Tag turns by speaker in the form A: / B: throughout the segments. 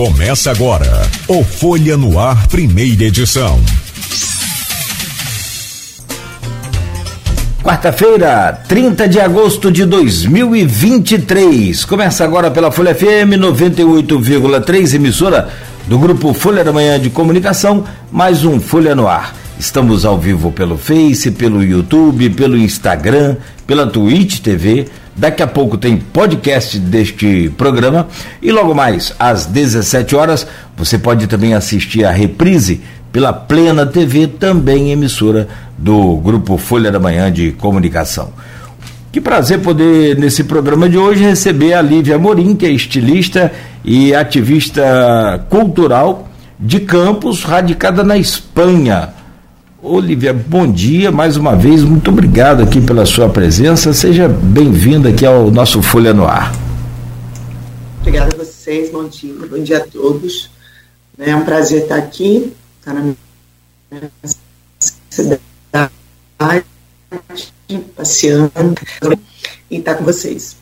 A: Começa agora o Folha no Ar, primeira edição.
B: Quarta-feira, 30 de agosto de 2023. Começa agora pela Folha FM 98,3, emissora do grupo Folha da Manhã de Comunicação, mais um Folha no Ar. Estamos ao vivo pelo Face, pelo YouTube, pelo Instagram, pela Twitch TV Daqui a pouco tem podcast deste programa e logo mais às 17 horas você pode também assistir a reprise pela Plena TV, também emissora do grupo Folha da Manhã de Comunicação. Que prazer poder, nesse programa de hoje, receber a Lívia Morim, que é estilista e ativista cultural de Campos, radicada na Espanha. Olivia, bom dia mais uma vez, muito obrigado aqui pela sua presença. Seja bem-vinda aqui ao nosso Folha no Ar.
C: Obrigada a vocês, bom dia, bom dia a todos. É um prazer estar aqui, estar na minha cidade, passeando e estar com vocês.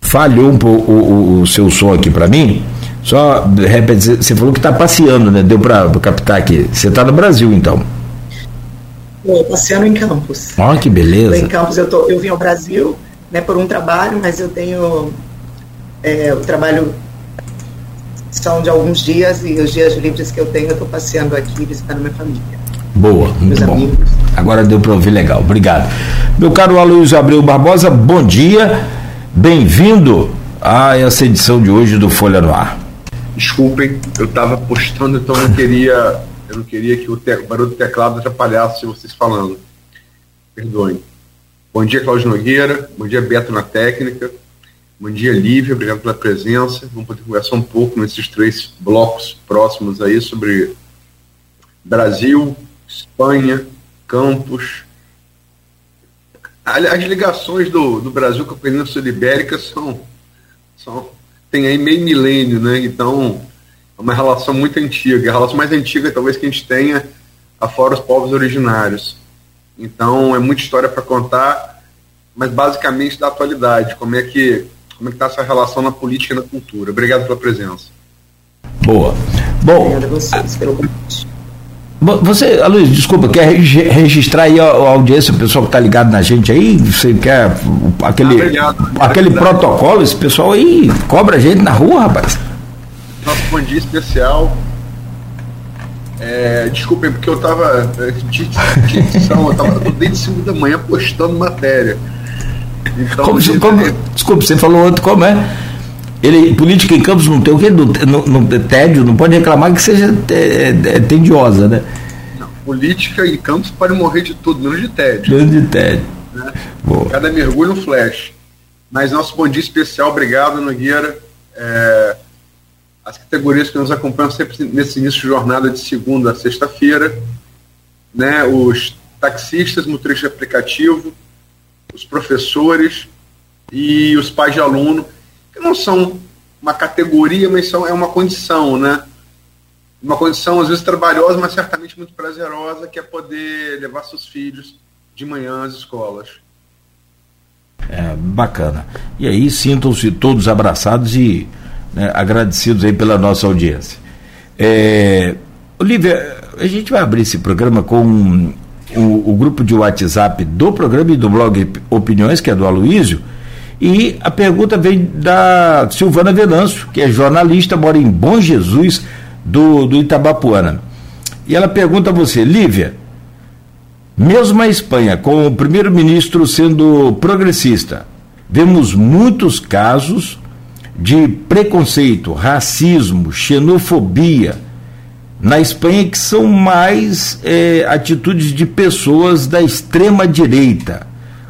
B: Falhou um pouco o, o, seu som aqui para mim. Só, repete, você falou que está passeando, né? Deu para captar aqui. Você está no Brasil, então.
C: Estou passeando em Campos.
B: Olha que beleza.
C: Em Campos eu, tô, eu vim ao Brasil né, por um trabalho, mas eu tenho é, o trabalho são de alguns dias e os dias livres que eu tenho eu estou passeando aqui visitando minha família.
B: Boa, muito Meus bom. Amigos. Agora deu para ouvir legal, obrigado. Meu caro Aloysio Abreu Barbosa, bom dia, bem-vindo a essa edição de hoje do Folha no Ar.
D: Desculpem, eu estava postando, então não queria eu não queria que o, te, o barulho do teclado atrapalhasse vocês falando. Perdoem. Bom dia, Cláudio Nogueira. Bom dia, Beto na técnica. Bom dia, Lívia. Obrigado pela presença. Vamos poder conversar um pouco nesses três blocos próximos aí sobre Brasil, Espanha, Campos. As ligações do, do Brasil com a Península Ibérica são, são. tem aí meio milênio, né? Então uma relação muito antiga, a relação mais antiga talvez que a gente tenha afora os povos originários. Então é muita história para contar, mas basicamente da atualidade, como é que como é que está essa relação na política e na cultura. Obrigado pela presença.
B: Boa. Bom, Obrigado a vocês pelo convite. Você, Luiz, desculpa, quer registrar aí a, a audiência, o pessoal que está ligado na gente aí? Você quer aquele, ah, aquele protocolo? Esse pessoal aí cobra a gente na rua, rapaz
D: nosso bom dia especial. É, desculpem, porque eu estava é, de, de edição, eu estava desde 5 da manhã postando matéria.
B: Então, como, gente, como. Desculpa, você falou outro, como é? Ele, política em Campos não tem o quê? No, no, no tédio, não pode reclamar que seja é, é, tediosa, né?
D: Não, política em Campos pode morrer de tudo, menos de tédio.
B: Menos de tédio.
D: Né? Cada mergulho um flash. Mas nosso bom dia especial, obrigado, Nogueira. É, as categorias que nos acompanham sempre nesse início de jornada de segunda a sexta-feira, né, os taxistas, motoristas de aplicativo, os professores e os pais de aluno, que não são uma categoria, mas são, é uma condição, né? Uma condição às vezes trabalhosa, mas certamente muito prazerosa, que é poder levar seus filhos de manhã às escolas.
B: É, bacana. E aí sintam-se todos abraçados e né, agradecidos aí pela nossa audiência. É, Olivia, a gente vai abrir esse programa com o, o, grupo de WhatsApp do programa e do blog Opiniões, que é do Aloísio, e a pergunta vem da Silvana Venâncio, que é jornalista, mora em Bom Jesus, do, do Itabapuana. E ela pergunta a você, Lívia, mesmo a Espanha, com o primeiro-ministro sendo progressista, vemos muitos casos de preconceito, racismo, xenofobia na Espanha que são mais é, atitudes de pessoas da extrema direita.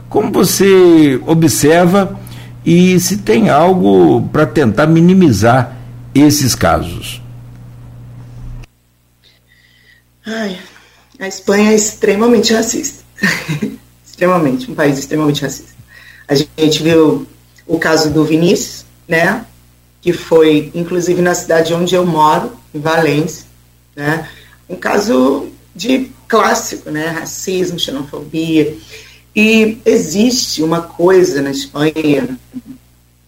B: Como você observa e se tem algo para tentar minimizar esses casos?
C: Ai, a Espanha é extremamente racista. extremamente, um país extremamente racista. A gente viu o caso do Vinícius, né? Que foi, inclusive, na cidade onde eu moro, em Valência, né? Um caso de clássico, né? Racismo, xenofobia. E existe uma coisa na Espanha,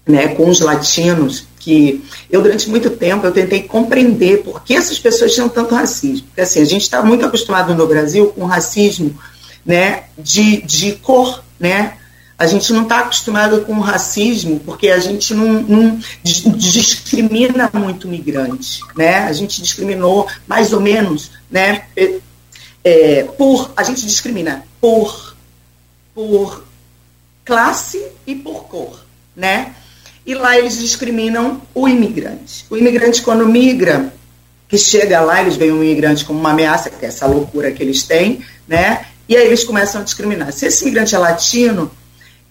C: né, com os latinos, que eu durante muito tempo eu tentei compreender por que essas pessoas tinham tanto racismo. Porque assim, a gente está muito acostumado no Brasil com racismo né, de, de cor, né? A gente não está acostumado com racismo porque a gente não, não, discrimina muito migrante, né? A gente discriminou mais ou menos, né? É, por a gente discrimina por por classe e por cor, né? E lá eles discriminam o imigrante. O imigrante quando migra, que chega lá, eles veem o imigrante como uma ameaça, que é essa loucura que eles têm, né? E aí eles começam a discriminar. Se esse imigrante é latino,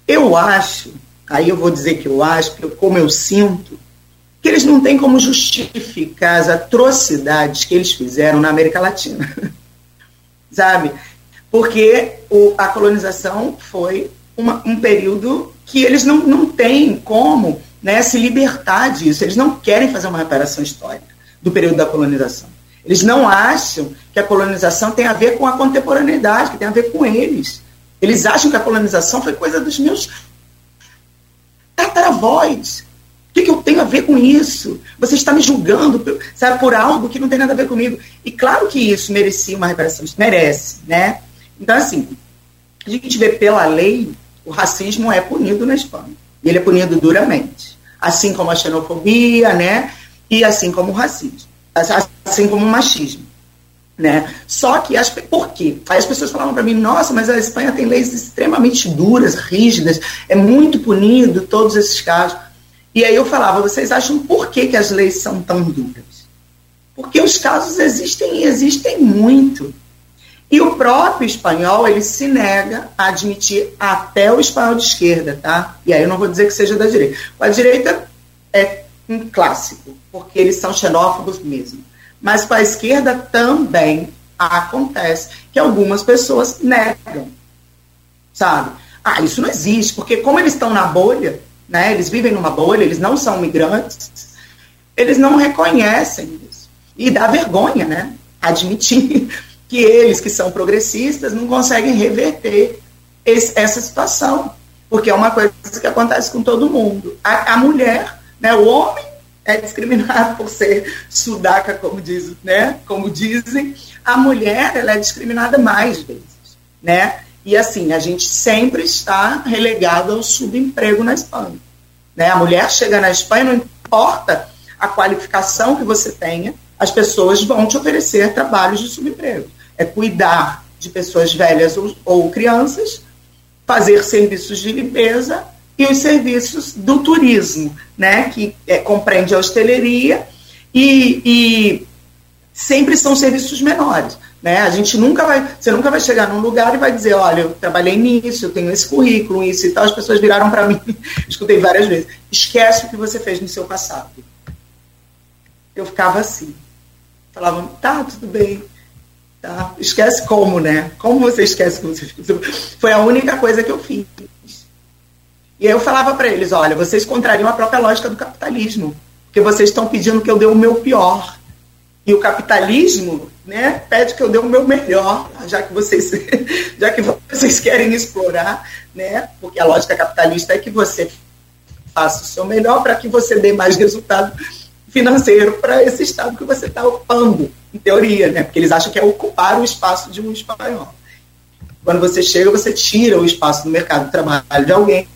C: eu acho, aí eu vou dizer que eu acho, como eu sinto, que eles não têm como justificar as atrocidades que eles fizeram na América Latina. Sabe? Porque o, a colonização foi uma, um período que eles não, não têm como né, se libertar disso. Eles não querem fazer uma reparação histórica do período da colonização. Eles não acham que a colonização tem a ver com a contemporaneidade, que tem a ver com eles. Eles acham que a colonização foi coisa dos meus tataravós. O que, que, eu tenho a ver com isso? Você está me julgando sabe, por algo que não tem nada a ver comigo. E claro que isso merecia uma reparação, isso merece, né? Então, assim, a gente vê pela lei, o racismo é punido na Espanha. E ele é punido duramente. Assim como a xenofobia, né? E assim como o racismo. Assim como o machismo. Né? Só que, as, por quê? Aí as pessoas falavam para mim, nossa, mas a Espanha tem leis extremamente duras, rígidas, é muito punido todos esses casos. E aí eu falava, vocês acham por que, que as leis são tão duras? Porque os casos existem e existem muito. E o próprio espanhol, ele se nega a admitir até o espanhol de esquerda, tá? E aí eu não vou dizer que seja da direita. A direita é um clássico, porque eles são xenófobos mesmo. Mas com a esquerda também acontece que algumas pessoas negam, sabe? Ah, isso não existe, porque como eles estão na bolha, né? Eles vivem numa bolha, eles não são migrantes, eles não reconhecem isso. E dá vergonha, né? Admitir que eles, que são progressistas, não conseguem reverter esse, essa situação. Porque é uma coisa que acontece com todo mundo. A, a mulher, né, o homem é discriminado por ser sudaca, como, diz, né, como dizem, a mulher ela é discriminada mais vezes, né? E assim, a gente sempre está relegado ao subemprego na Espanha. Né? A mulher chega na Espanha, não importa a qualificação que você tenha, as pessoas vão te oferecer trabalhos de subemprego. É cuidar de pessoas velhas ou, ou crianças, fazer serviços de limpeza e os serviços do turismo, né, que é, compreende a hosteleria e, e, sempre são serviços menores. Né? A gente nunca vai, você nunca vai chegar num lugar e vai dizer, olha, eu trabalhei nisso, eu tenho esse currículo, isso e tal. As pessoas viraram para mim, escutei várias vezes, esquece o que você fez no seu passado. Eu ficava assim, falavam, tá, tudo bem, tá, esquece como, né? Como você esquece que você fez? Foi a única coisa que eu fiz. E aí eu falava para eles, olha, vocês contrariam a própria lógica do capitalismo, porque vocês estão pedindo que eu dê o meu pior. E o capitalismo né, pede que eu dê o meu melhor, já que vocês, já que vocês querem explorar, né, porque a lógica capitalista é que você faça o seu melhor para que você dê mais resultado financeiro para esse estado que você está ocupando, em teoria, né, porque eles acham que é ocupar o espaço de um espanhol. Quando você chega, você tira o espaço do mercado de trabalho de alguém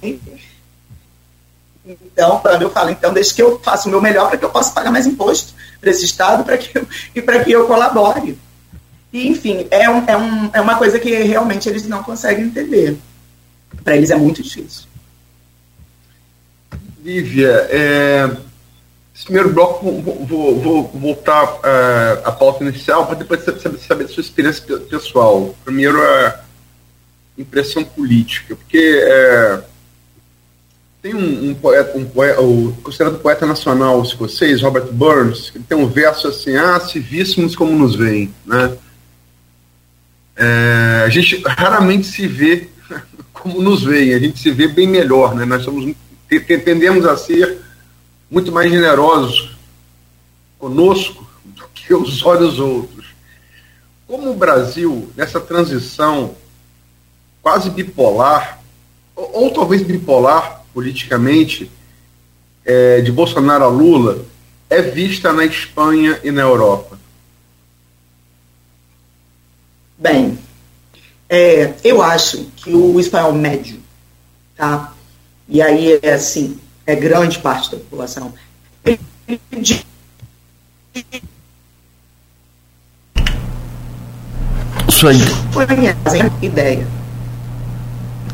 C: então, quando eu falo, então, deixa que eu faça o meu melhor para que eu possa pagar mais imposto para esse Estado pra que eu, e para que eu colabore. E, enfim, é, um, é, um, é uma coisa que realmente eles não conseguem entender. Para eles é muito difícil.
D: Lívia, é, esse primeiro bloco vou, vou, vou voltar uh, à pauta inicial para depois saber, saber sua experiência pessoal. Primeiro, a impressão política, porque. Uh, tem um, um poeta, um poeta, considerado poeta nacional escocês, Robert Burns, que tem um verso assim, ah, se víssemos como nos veem, né? É, a gente raramente se vê como nos veem, a gente se vê bem melhor, né? Nós somos, tendemos a ser muito mais generosos conosco do que os olhos outros. Como o Brasil, nessa transição quase bipolar, ou, ou talvez bipolar, politicamente, é, de Bolsonaro a Lula é vista na Espanha e na Europa?
C: Bem, é, eu acho que o espanhol médio, tá? E aí é assim, é grande parte da população.
B: Isso aí.
C: conhecem ideia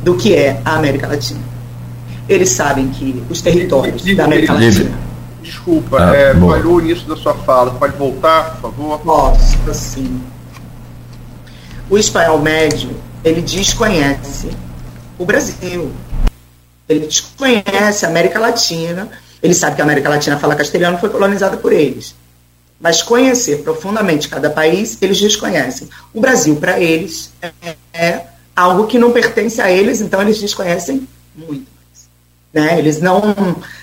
C: do que é a América Latina. Eles sabem que os territórios da América Latina.
D: Desculpa,
B: Ah,
D: é, falhou o início da sua fala. Pode voltar, por favor?
C: Nossa, sim. O espanhol médio, ele desconhece o Brasil. Ele desconhece a América Latina. Ele sabe que a América Latina fala castelhano foi colonizada por eles. Mas conhecer profundamente cada país, eles desconhecem. O Brasil, para eles, é, é algo que não pertence a eles, então eles desconhecem muito. Né? Eles não,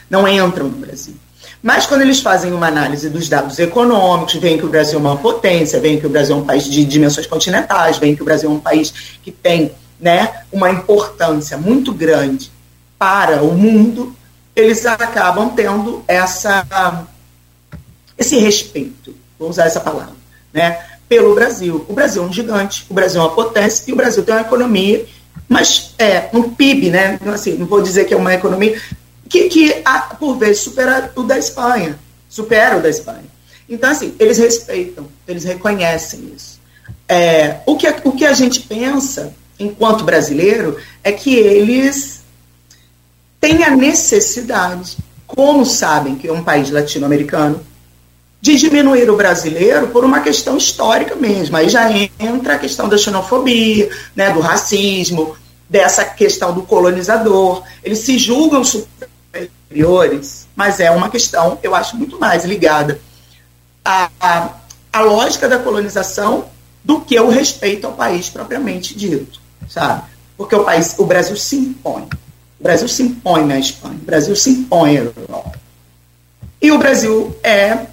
C: não entram no Brasil. Mas quando eles fazem uma análise dos dados econômicos, veem que o Brasil é uma potência, veem que o Brasil é um país de dimensões continentais, veem que o Brasil é um país que tem né, uma importância muito grande para o mundo, eles acabam tendo essa, esse respeito, vou usar essa palavra, né, pelo Brasil. O Brasil é um gigante, o Brasil é uma potência e o Brasil tem uma economia, mas é um PIB, né, assim, não vou dizer que é uma economia, que, que por vezes supera o da Espanha, supera o da Espanha. Então, assim, eles respeitam, eles reconhecem isso. É, o, que, o que a gente pensa, enquanto brasileiro, é que eles têm a necessidade, como sabem que é um país latino-americano, de diminuir o brasileiro por uma questão histórica mesmo. Aí já entra a questão da xenofobia, né, do racismo, dessa questão do colonizador. Eles se julgam superiores, mas é uma questão, eu acho, muito mais ligada à, à, à lógica da colonização do que o respeito ao país propriamente dito, sabe? Porque o país, o Brasil se impõe. O Brasil se impõe na Espanha, o Brasil se impõe na Europa. E o Brasil é.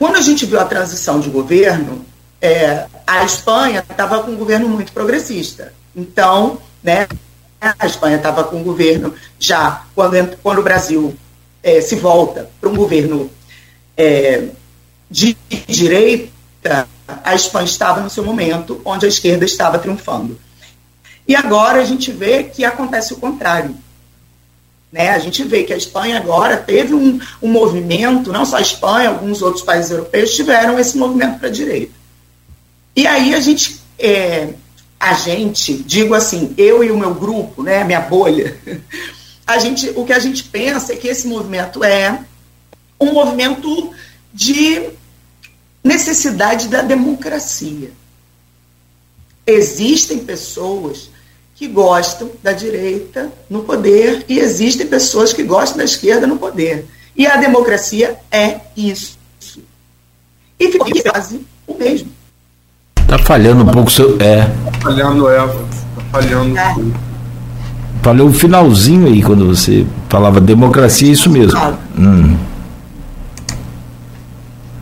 C: Quando a gente viu a transição de governo, é, a Espanha estava com um governo muito progressista. Então, né, a Espanha estava com um governo já, quando, quando o Brasil é, se volta para um governo é, de direita, a Espanha estava no seu momento onde a esquerda estava triunfando. E agora a gente vê que acontece o contrário. Né? A gente vê que a Espanha agora teve um, um movimento, não só a Espanha, alguns outros países europeus tiveram esse movimento para a direita. E aí a gente, é, a gente, digo assim, eu e o meu grupo, né, minha bolha, a gente, o que a gente pensa é que esse movimento é um movimento de necessidade da democracia. Existem pessoas que gostam da direita no poder e existem pessoas que gostam da esquerda no poder. E a democracia é isso. E ficou quase o mesmo.
B: Tá falhando um pouco seu. É.
D: Tá falhando, Eva. Tá falhando.
C: É.
B: Falou o finalzinho aí, quando você falava democracia, é isso mesmo. Hum.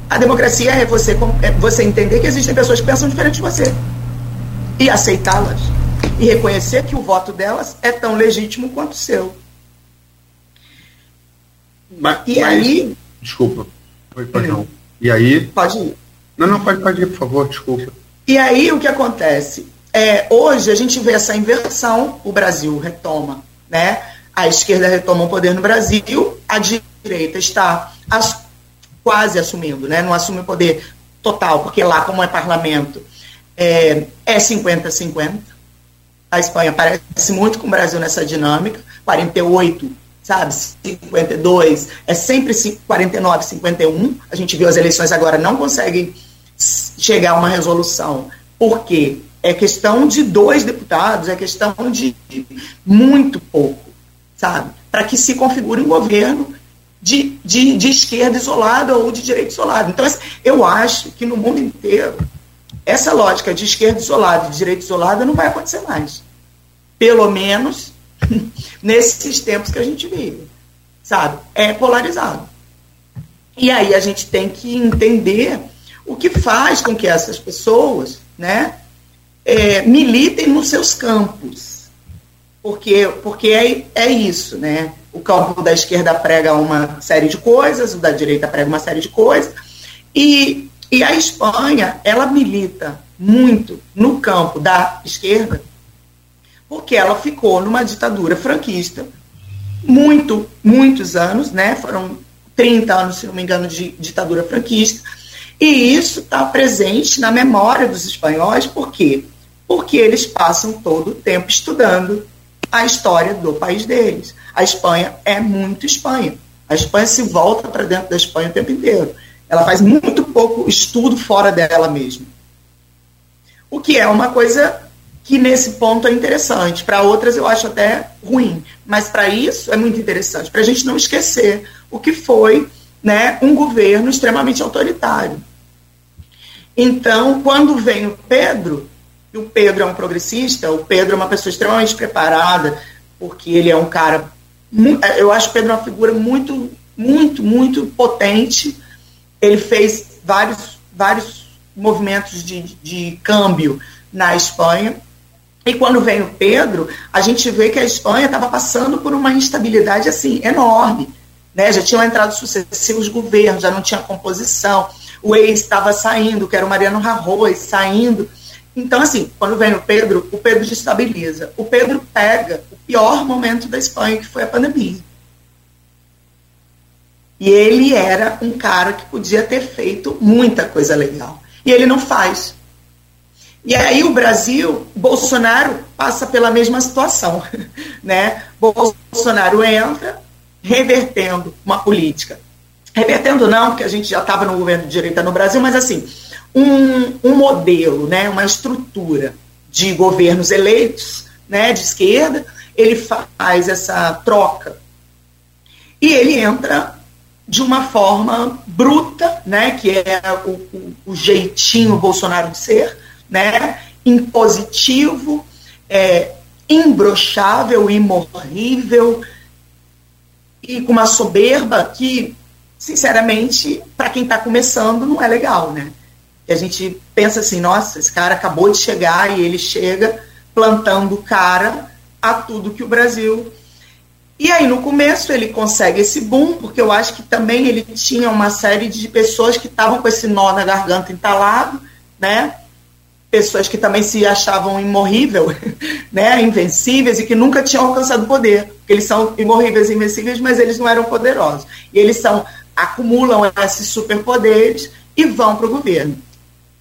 C: A democracia é você, é você entender que existem pessoas que pensam diferente de você. E aceitá-las. E reconhecer que o voto delas é tão legítimo quanto o seu.
D: Mas,
C: E
D: mas-
C: aí.
D: Desculpa. Foi, pode não. E aí.
C: Pode ir.
D: Não, não, pode, pode ir, por favor, desculpa.
C: E aí o que acontece? É, hoje a gente vê essa inversão, o Brasil retoma, né? A esquerda retoma o poder no Brasil, a direita está as- quase assumindo, né? Não assume o poder total, porque lá, como é parlamento, é, é 50-50. A Espanha parece muito com o Brasil nessa dinâmica, 48, sabe, 52, é sempre ci- 49, 51. A gente viu as eleições agora, não conseguem chegar a uma resolução. Por quê? É questão de dois deputados, é questão de muito pouco, sabe? Para que se configure um governo de, de, de esquerda isolada ou de direita isolada. Então, assim, eu acho que no mundo inteiro, essa lógica de esquerda isolada e de direita isolada não vai acontecer mais. Pelo menos nesses tempos que a gente vive, sabe? É polarizado. E aí a gente tem que entender o que faz com que essas pessoas, né, é, militem nos seus campos. porque, porque é, é isso, né? O campo da esquerda prega uma série de coisas, o da direita prega uma série de coisas, e, e a Espanha, ela milita muito no campo da esquerda, porque ela ficou numa ditadura franquista muito, muitos anos, né? Foram 30 anos, se não me engano, de ditadura franquista. E isso está presente na memória dos espanhóis, por quê? Porque eles passam todo o tempo estudando a história do país deles. A Espanha é muito Espanha. A Espanha se volta para dentro da Espanha o tempo inteiro. Ela faz muito pouco estudo fora dela mesma. O que é uma coisa que nesse ponto é interessante. Para outras eu acho até ruim, mas para isso é muito interessante, para a gente não esquecer o que foi né, um governo extremamente autoritário. Então, quando vem o Pedro, e o Pedro é um progressista, o Pedro é uma pessoa extremamente preparada, porque ele é um cara. Eu acho o Pedro uma figura muito, muito, muito potente. Ele fez vários, vários movimentos de, de câmbio na Espanha. E quando vem o Pedro, a gente vê que a Espanha estava passando por uma instabilidade assim enorme. Né? Já tinham entrado sucessivos governos, já não tinha composição. O ex estava saindo, que era o Mariano Rajoy, saindo. Então, assim, quando vem o Pedro, o Pedro destabiliza. O Pedro pega o pior momento da Espanha, que foi a pandemia. E ele era um cara que podia ter feito muita coisa legal. E ele não faz. E aí o Brasil, Bolsonaro passa pela mesma situação, né? Bolsonaro entra revertendo uma política. Revertendo não, porque a gente já estava no governo de direita no Brasil, mas assim, um, um modelo, né, uma estrutura de governos eleitos, né, de esquerda, ele faz essa troca. E ele entra de uma forma bruta, né, que é o, o, o jeitinho Bolsonaro de ser, né, impositivo, é, imbrochável, imorrível e com uma soberba que, sinceramente, para quem está começando, não é legal, né? E a gente pensa assim, nossa, esse cara acabou de chegar e ele chega plantando cara a tudo que o Brasil. E aí, no começo, ele consegue esse boom, porque eu acho que também ele tinha uma série de pessoas que estavam com esse nó na garganta entalado, né? pessoas que também se achavam imorrível, né, invencíveis e que nunca tinham alcançado poder. Eles são imorríveis e invencíveis, mas eles não eram poderosos. E eles são acumulam esses superpoderes e vão para o governo.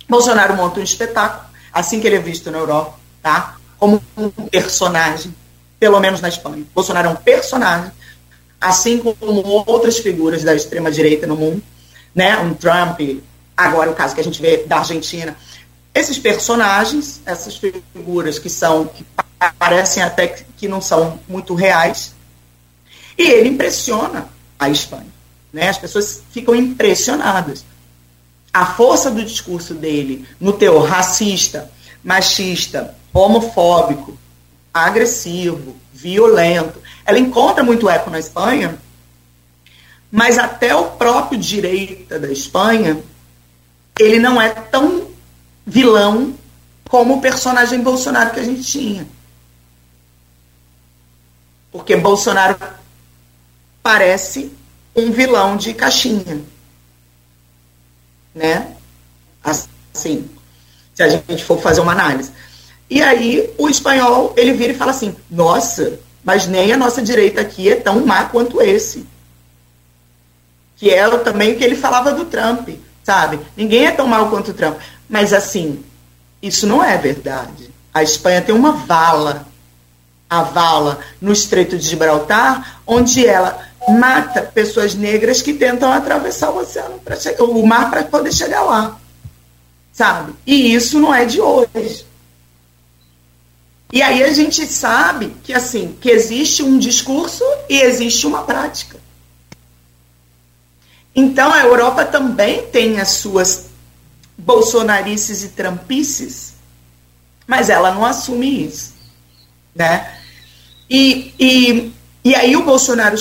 C: Bolsonaro monta um espetáculo, assim que ele é visto na Europa, tá? Como um personagem, pelo menos na Espanha. Bolsonaro é um personagem, assim como outras figuras da extrema direita no mundo, né? Um Trump, agora o caso que a gente vê da Argentina esses personagens, essas figuras que são, que parecem até que não são muito reais, e ele impressiona a Espanha. Né? As pessoas ficam impressionadas. A força do discurso dele no teor racista, machista, homofóbico, agressivo, violento, ela encontra muito eco na Espanha, mas até o próprio direita da Espanha, ele não é tão vilão como o personagem Bolsonaro que a gente tinha. Porque Bolsonaro parece um vilão de caixinha. Né? Assim, se a gente for fazer uma análise. E aí o espanhol, ele vira e fala assim: "Nossa, mas nem a nossa direita aqui é tão má quanto esse". Que é também o que ele falava do Trump, sabe? Ninguém é tão mal quanto o Trump. Mas, assim, isso não é verdade. A Espanha tem uma vala, a vala no Estreito de Gibraltar, onde ela mata pessoas negras que tentam atravessar o oceano, para o mar, para poder chegar lá. Sabe? E isso não é de hoje. E aí a gente sabe que assim, que existe um discurso e existe uma prática. Então a Europa também tem as suas bolsonarices e trampices, mas ela não assume isso, né? E, e, e aí o Bolsonaro,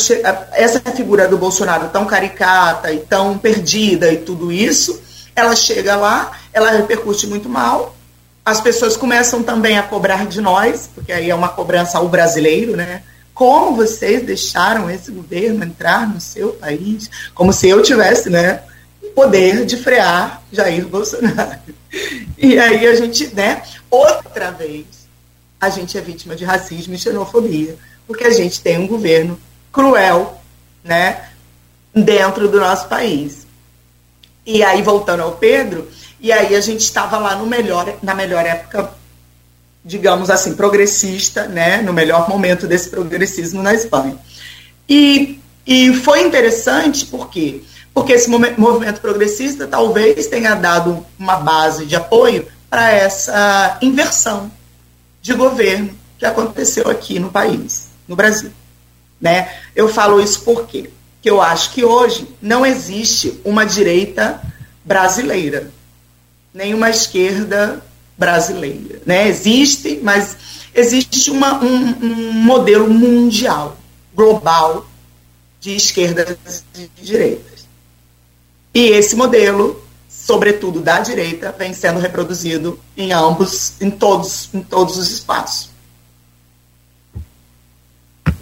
C: essa figura do Bolsonaro tão caricata e tão perdida e tudo isso, ela chega lá, ela repercute muito mal, as pessoas começam também a cobrar de nós, porque aí é uma cobrança ao brasileiro, né? Como vocês deixaram esse governo entrar no seu país? Como se eu tivesse, né, o poder de frear Jair Bolsonaro. E aí a gente, né, outra vez, a gente é vítima de racismo e xenofobia, porque a gente tem um governo cruel, né, dentro do nosso país. E aí, voltando ao Pedro, e aí a gente estava lá no melhor, na melhor época, digamos assim, progressista, né, no melhor momento desse progressismo na Espanha. E, e foi interessante porque porque esse movimento progressista talvez tenha dado uma base de apoio para essa inversão de governo que aconteceu aqui no país, no Brasil. Né? Eu falo isso porque que eu acho que hoje não existe uma direita brasileira, nem uma esquerda brasileira. Né? Existe, mas existe uma, um, um modelo mundial, global, de esquerdas e direitas. E esse modelo, sobretudo da direita, vem sendo reproduzido em ambos, em todos, em todos os espaços.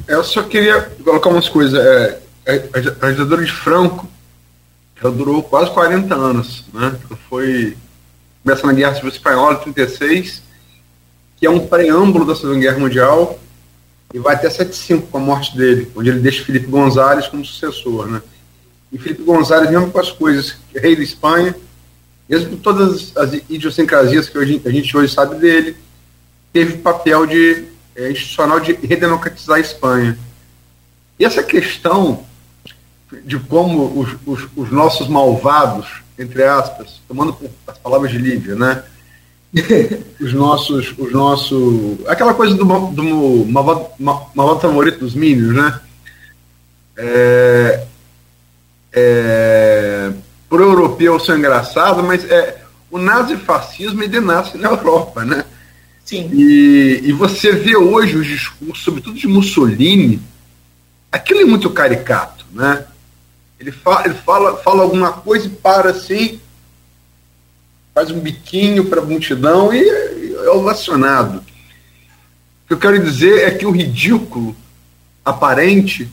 D: Eu só queria colocar umas coisas. É, a, a ditadura de Franco ela durou quase 40 anos. Né? Foi, começa na Guerra Civil Espanhola, 36, que é um preâmbulo da Segunda Guerra Mundial, e vai até 75 com a morte dele, onde ele deixa Felipe González como sucessor. Né? E Felipe González, mesmo com as coisas, rei da Espanha, mesmo com todas as idiosincrasias que hoje, a gente hoje sabe dele, teve papel de é, institucional de redemocratizar a Espanha. E essa questão de como os, os, os, nossos malvados, entre aspas, tomando as palavras de Lívia, né? os nossos, os nossos, aquela coisa do, do malvado, malvado favorito dos Minions, né? É, é, pro europeu são engraçado, mas é, o nazifascismo ele nasce na Europa, né?
C: Sim.
D: E, e você vê hoje os discursos, sobretudo de Mussolini, aquilo é muito caricato, né? Ele, fala, ele fala, fala alguma coisa e para assim, faz um biquinho para a multidão e, é ovacionado. O que eu quero dizer é que o ridículo aparente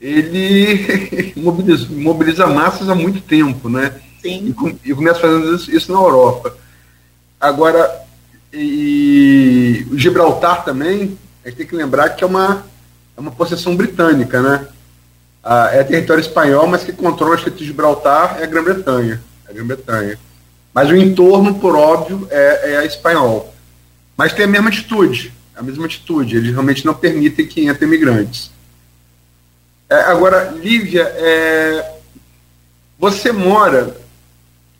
D: ele mobiliza, mobiliza massas há muito tempo, né?
C: Sim.
D: E, e começa fazendo isso, isso na Europa. Agora, e o Gibraltar também, a gente tem que lembrar que é uma, é uma possessão britânica, né? Ah, é território espanhol, mas que controla o Estreito de Gibraltar é a Grã-Bretanha. É Grã-Bretanha. Mas o entorno, por óbvio, é, é espanhol. Mas tem a mesma atitude, a mesma atitude. Eles realmente não permitem que entrem imigrantes. É, agora, Lívia, é, você mora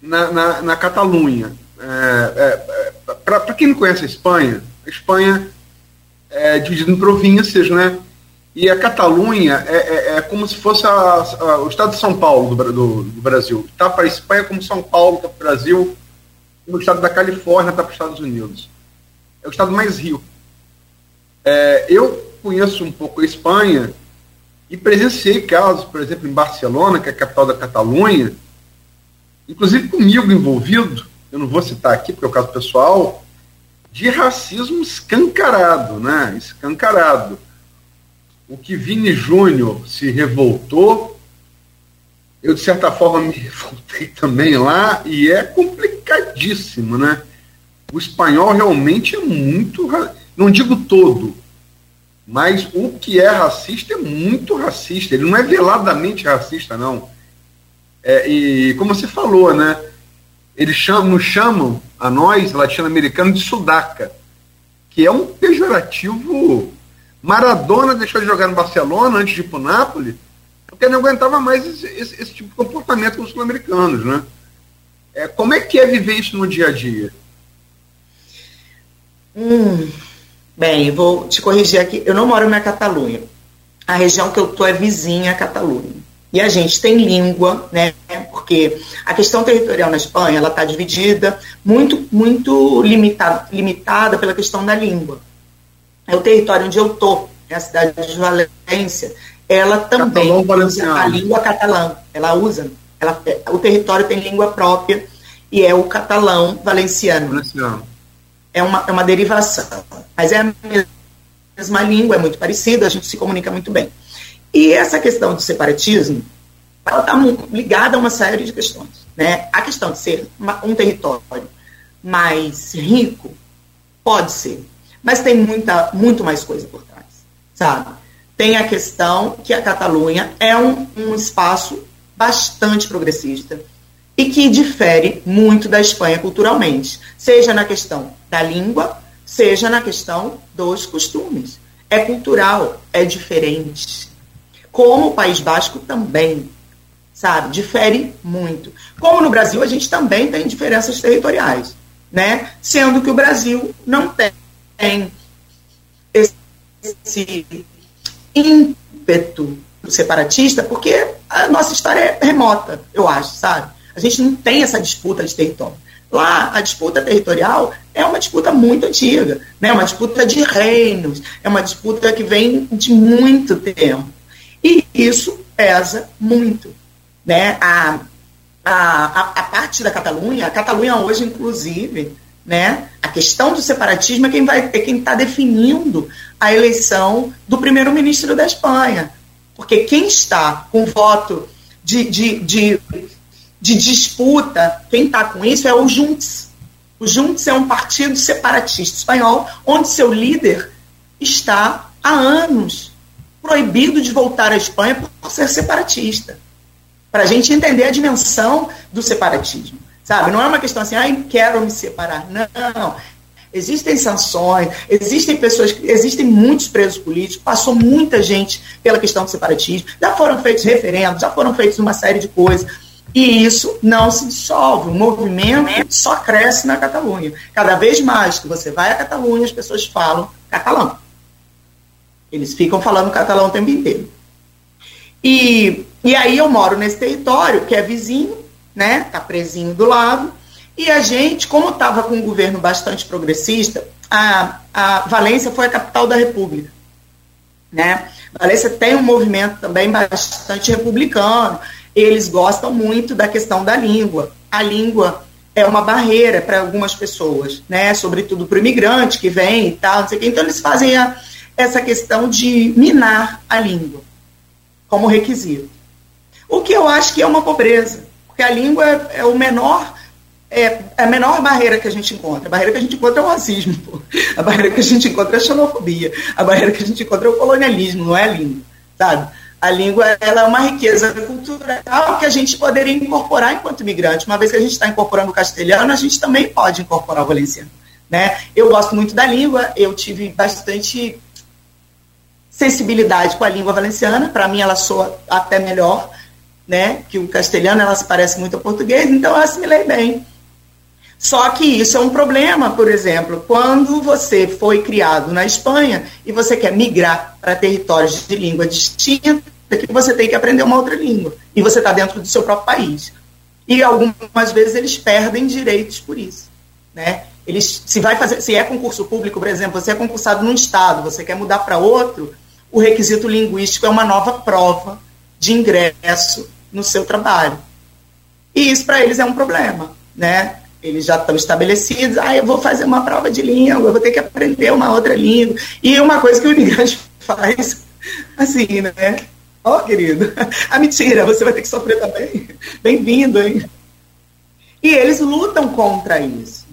D: na, na, na Catalunha. É, é Para quem não conhece a Espanha, a Espanha é dividida em províncias, né? E a Catalunha é, é, é como se fosse a, a, o estado de São Paulo do, do, do Brasil. Está para a Espanha como São Paulo está para o Brasil, como o estado da Califórnia está para os Estados Unidos. É o estado mais rico. É, eu conheço um pouco a Espanha e presenciei casos, por exemplo, em Barcelona, que é a capital da Catalunha, inclusive comigo envolvido, eu não vou citar aqui porque é o caso pessoal, de racismo escancarado, né? Escancarado. O que Vini Júnior se revoltou, eu de certa forma me revoltei também lá, e é complicadíssimo, né? O espanhol realmente é muito, não digo todo, mas o que é racista é muito racista. Ele não é veladamente racista, não. É, e como você falou, né? eles chamam, nos chamam, a nós, latino-americanos, de sudaca, que é um pejorativo. Maradona deixou de jogar no Barcelona antes de ir para o Nápoles, porque não aguentava mais esse, esse, esse tipo de comportamento com os sul-americanos. Né? É, como é que é viver isso no dia a dia?
C: Hum, bem, vou te corrigir aqui. Eu não moro na Catalunha. A região que eu estou é vizinha à Catalunha. E a gente tem língua, né? Porque a questão territorial na Espanha ela está dividida, muito, muito limitada, limitada pela questão da língua. É o território onde eu estou, é a cidade de Valência, ela também usa a língua catalã. Ela usa, ela, o território tem língua própria e é o catalão valenciano. valenciano. é uma, é uma derivação, mas é a mesma língua, é muito parecida, a gente se comunica muito bem. E essa questão do separatismo, ela está ligada a uma série de questões. Né? A questão de ser uma, um território mais rico, pode ser, mas tem muita, muito mais coisa por trás, sabe? Tem a questão que a Catalunha é um, um espaço bastante progressista e que difere muito da Espanha culturalmente, seja na questão da língua, seja na questão dos costumes. É cultural, é diferente. Como o País Basco também, sabe? Difere muito. Como no Brasil, a gente também tem diferenças territoriais, né? Sendo que o Brasil não tem esse ímpeto separatista, porque a nossa história é remota, eu acho, sabe? A gente não tem essa disputa de território. Lá, a disputa territorial é uma disputa muito antiga, né? uma disputa de reinos, é uma disputa que vem de muito tempo. E isso pesa muito. Né? A, a, a parte da Catalunha, a Catalunha hoje, inclusive, né? a questão do separatismo é quem vai é quem está definindo a eleição do primeiro-ministro da Espanha. Porque quem está com voto de, de, de de disputa, quem está com isso é o Junts. O Junts é um partido separatista espanhol, onde seu líder está há anos proibido de voltar à Espanha por ser separatista. Para a gente entender a dimensão do separatismo. Sabe? Não é uma questão assim, ai, quero me separar. Não. Existem sanções, existem pessoas, existem muitos presos políticos, passou muita gente pela questão do separatismo, já foram feitos referendos, já foram feitos uma série de coisas. E isso não se dissolve. O movimento só cresce na Catalunha. Cada vez mais que você vai à Catalunha, as pessoas falam catalão. Eles ficam falando catalão o tempo inteiro. E, e aí eu moro nesse território, que é vizinho, né? Tá presinho do lado. E a gente, como estava com um governo bastante progressista, a, a Valência foi a capital da República. Né? Valência tem um movimento também bastante republicano eles gostam muito da questão da língua. A língua é uma barreira para algumas pessoas, né? Sobretudo para o imigrante que vem e tal, não sei o quê. Então eles fazem a, essa questão de minar a língua como requisito. O que eu acho que é uma pobreza, porque a língua é, é o menor é, é, a menor barreira que a gente encontra. A barreira que a gente encontra é o racismo. Pô. A barreira que a gente encontra é a xenofobia. A barreira que a gente encontra é o colonialismo, não é a língua, sabe? A língua ela é uma riqueza cultural que a gente poderia incorporar enquanto imigrante. Uma vez que a gente está incorporando o castelhano, a gente também pode incorporar o valenciano. Né? Eu gosto muito da língua, eu tive bastante sensibilidade com a língua valenciana, para mim ela soa até melhor, né? que o castelhano ela se parece muito ao português, então eu assimilei bem. Só que isso é um problema, por exemplo, quando você foi criado na Espanha e você quer migrar para territórios de língua distinta, que você tem que aprender uma outra língua. E você está dentro do seu próprio país. E algumas vezes eles perdem direitos por isso. Né? Eles, se vai fazer, se é concurso público, por exemplo, você é concursado num estado, você quer mudar para outro, o requisito linguístico é uma nova prova de ingresso no seu trabalho. E isso para eles é um problema, né? eles já estão estabelecidos, ah, eu vou fazer uma prova de língua, eu vou ter que aprender uma outra língua. E uma coisa que o imigrante faz, assim, né? Ó, oh, querido, a mentira, você vai ter que sofrer também. Bem-vindo, hein? E eles lutam contra isso,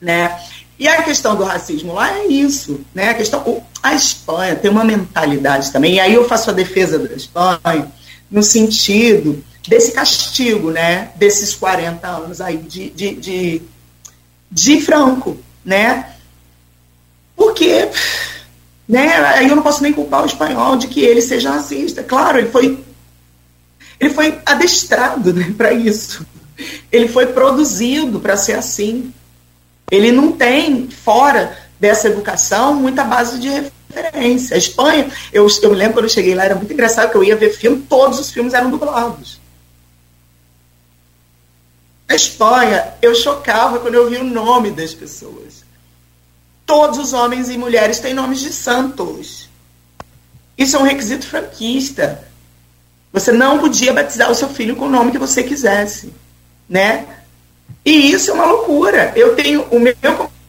C: né? E a questão do racismo lá é isso, né? A questão, a Espanha tem uma mentalidade também, e aí eu faço a defesa da Espanha no sentido desse castigo, né? Desses 40 anos aí de, de, de, de Franco, né? Porque, né? Aí eu não posso nem culpar o espanhol de que ele seja racista. Claro, ele foi, ele foi adestrado né, para isso. Ele foi produzido para ser assim. Ele não tem, fora dessa educação, muita base de referência. A Espanha, eu, eu me lembro quando eu cheguei lá, era muito engraçado que eu ia ver filme, todos os filmes eram dublados. Na Espanha, eu chocava quando eu via o nome das pessoas. Todos os homens e mulheres têm nomes de santos. Isso é um requisito franquista. Você não podia batizar o seu filho com o nome que você quisesse, né? E isso é uma loucura. Eu tenho o meu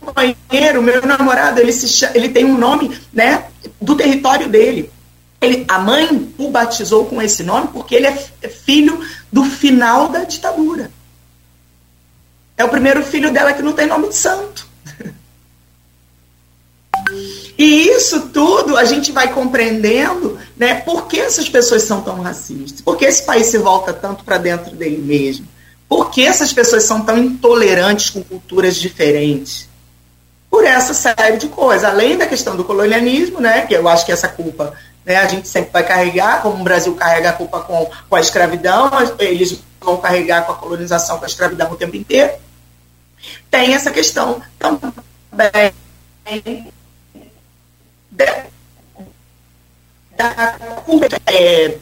C: companheiro, meu namorado, ele, se, ele tem um nome né, do território dele. Ele, a mãe o batizou com esse nome porque ele é, é filho do final da ditadura. É o primeiro filho dela que não tem nome de santo. E isso tudo a gente vai compreendendo, né? Por que essas pessoas são tão racistas? Por que esse país se volta tanto para dentro dele mesmo? Por que essas pessoas são tão intolerantes com culturas diferentes? Por essa série de coisas. Além da questão do colonialismo, né? Que eu acho que essa culpa né, a gente sempre vai carregar, como o Brasil carrega a culpa com, com a escravidão, eles vão carregar com a colonização, com a escravidão o tempo inteiro. Tem essa questão também da, da é,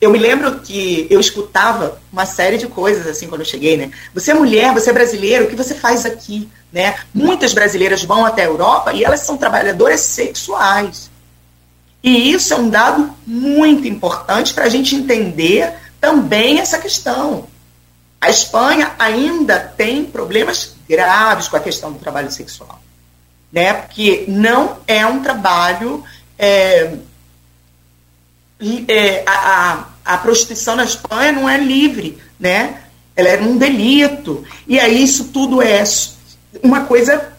C: eu me lembro que eu escutava uma série de coisas assim quando eu cheguei, né? Você é mulher, você é brasileiro, o que você faz aqui, né? Muitas brasileiras vão até a Europa e elas são trabalhadoras sexuais. E isso é um dado muito importante para a gente entender também essa questão. A Espanha ainda tem problemas graves com a questão do trabalho sexual, né? Porque não é um trabalho é, é, a, a, a prostituição na Espanha não é livre, né? Ela é um delito. E aí isso tudo é uma coisa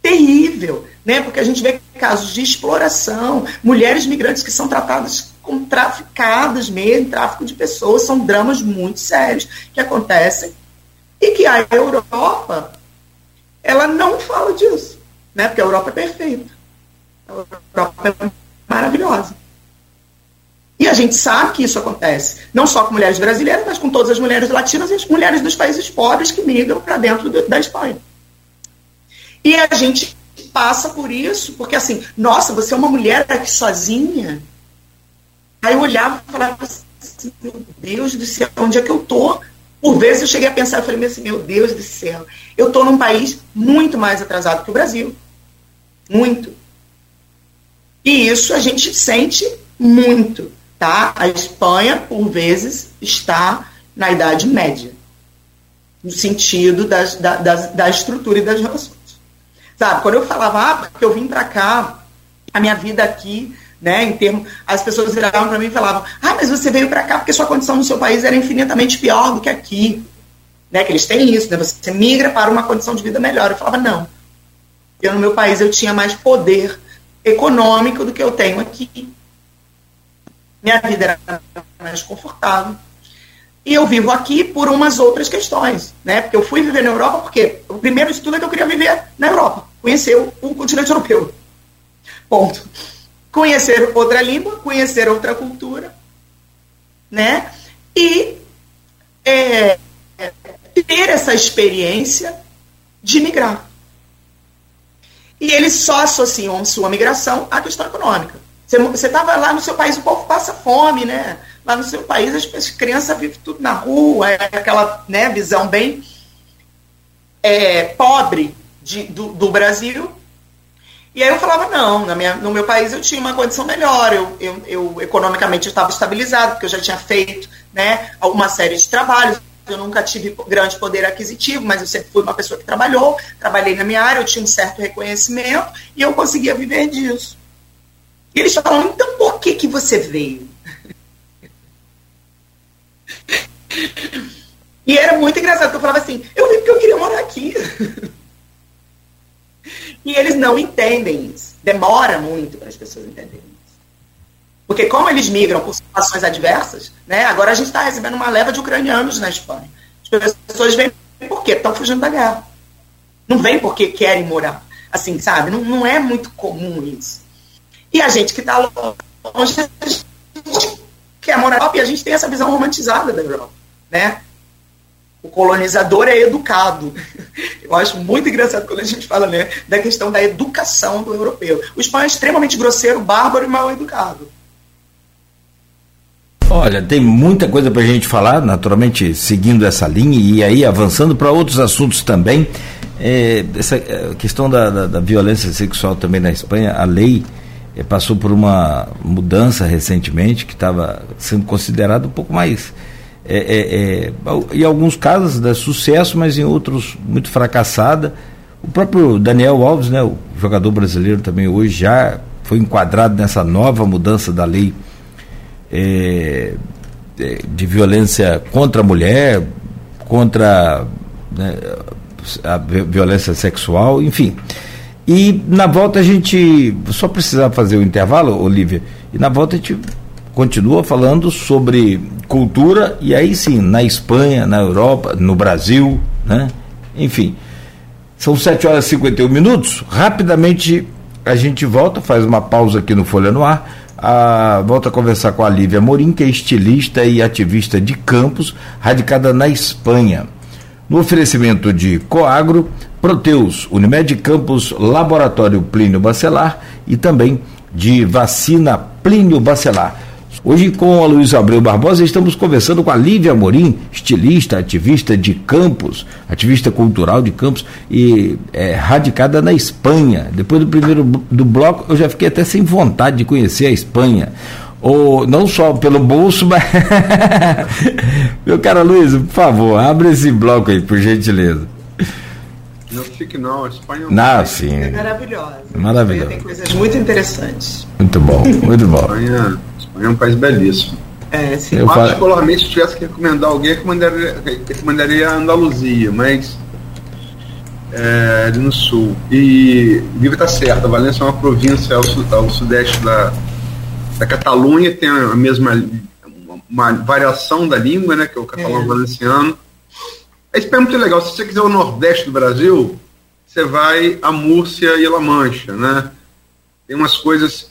C: terrível, né? Porque a gente vê casos de exploração, mulheres migrantes que são tratadas como traficadas mesmo, tráfico de pessoas, são dramas muito sérios que acontecem e que a Europa ela não fala disso, né? Porque a Europa é perfeita. A Europa é maravilhosa. E a gente sabe que isso acontece, não só com mulheres brasileiras, mas com todas as mulheres latinas e as mulheres dos países pobres que migram para dentro da Espanha. E a gente passa por isso, porque assim, nossa, você é uma mulher aqui sozinha. Aí eu olhava e falava assim, meu Deus do céu, onde é que eu tô? Por vezes eu cheguei a pensar, eu falei assim, meu Deus do céu, eu tô num país muito mais atrasado que o Brasil. Muito. E isso a gente sente muito, tá? A Espanha, por vezes, está na Idade Média, no sentido das, da, das, da estrutura e das relações. Sabe, quando eu falava, ah, porque eu vim para cá, a minha vida aqui, né, em termos, as pessoas viravam para mim e falavam, ah, mas você veio para cá porque sua condição no seu país era infinitamente pior do que aqui. Né, que eles têm isso, né, você migra para uma condição de vida melhor. Eu falava, não. Eu, no meu país, eu tinha mais poder econômico do que eu tenho aqui. Minha vida era mais confortável. E eu vivo aqui por umas outras questões, né? Porque eu fui viver na Europa porque o primeiro estudo é que eu queria viver na Europa, conhecer o, o continente europeu. Ponto. Conhecer outra língua, conhecer outra cultura, né? E é, ter essa experiência de migrar. E eles só associam sua migração à questão econômica. Você estava lá no seu país, o povo passa fome, né? Lá no seu país as crianças vivem tudo na rua, é aquela né, visão bem é, pobre de, do, do, Brasil. E aí eu falava, não, na minha, no meu país eu tinha uma condição melhor, eu, eu, eu economicamente estava estabilizado, porque eu já tinha feito né, uma série de trabalhos, eu nunca tive grande poder aquisitivo, mas eu sempre fui uma pessoa que trabalhou, trabalhei na minha área, eu tinha um certo reconhecimento e eu conseguia viver disso. E eles falam, então por que, que você veio? E era muito engraçado, porque eu falava assim, eu vim porque eu queria morar aqui. E eles não entendem isso. Demora muito para as pessoas entenderem isso. Porque como eles migram por situações adversas, né, agora a gente está recebendo uma leva de ucranianos na Espanha. As pessoas vêm por quê? Estão fugindo da guerra. Não vêm porque querem morar. Assim, sabe? Não, não é muito comum isso. E a gente que está longe, a gente quer morar na Europa e a gente tem essa visão romantizada da Europa né? O colonizador é educado. Eu acho muito engraçado quando a gente fala né, da questão da educação do europeu. O espanhol é extremamente grosseiro, bárbaro e mal educado.
B: Olha, tem muita coisa para a gente falar, naturalmente seguindo essa linha e aí avançando para outros assuntos também. É, essa é, questão da, da, da, violência sexual também na Espanha, a lei é, passou por uma mudança recentemente que estava sendo considerada um pouco mais é, é, é, em alguns casos dá sucesso, mas em outros muito fracassada, O próprio Daniel Alves, né, o jogador brasileiro também hoje já foi enquadrado nessa nova mudança da lei é, de violência contra a mulher, contra né, a violência sexual, enfim. E na volta a gente só precisava fazer o intervalo, Olivia, e na volta a gente continua falando sobre cultura e aí sim, na Espanha, na Europa, no Brasil, né? Enfim. São 7 horas e 51 minutos. Rapidamente a gente volta, faz uma pausa aqui no Folha no Ar. A, volta a conversar com a Lívia Morim, que é estilista e ativista de campos, radicada na Espanha. No oferecimento de Coagro, Proteus, Unimed Campos, Laboratório Plínio Bacelar e também de vacina Plínio Bacelar. Hoje, com a Luiz Abreu Barbosa, estamos conversando com a Lívia Morim, estilista, ativista de Campos, ativista cultural de Campos e é, radicada na Espanha. Depois do primeiro do bloco, eu já fiquei até sem vontade de conhecer a Espanha. Ou, não só pelo bolso, mas. Meu cara Luiz, por favor, abre esse bloco aí, por gentileza.
D: Não fique não, a Espanha é
B: um não, sim.
C: é maravilhosa.
B: Maravilhosa.
C: Tem coisas muito interessantes.
B: Muito bom, muito bom.
D: Espanha é um país belíssimo.
C: É, sim.
D: Eu particularmente, se tivesse que recomendar alguém, recomendaria, recomendaria a Andaluzia, mas é, ali no sul. E Viva está certo, a Valência é uma província ao, ao sudeste da, da Catalunha, tem a mesma uma variação da língua, né, que é o catalão é. valenciano. A Espanha é muito legal. Se você quiser o nordeste do Brasil, você vai a Múrcia e La Mancha, né? Tem umas coisas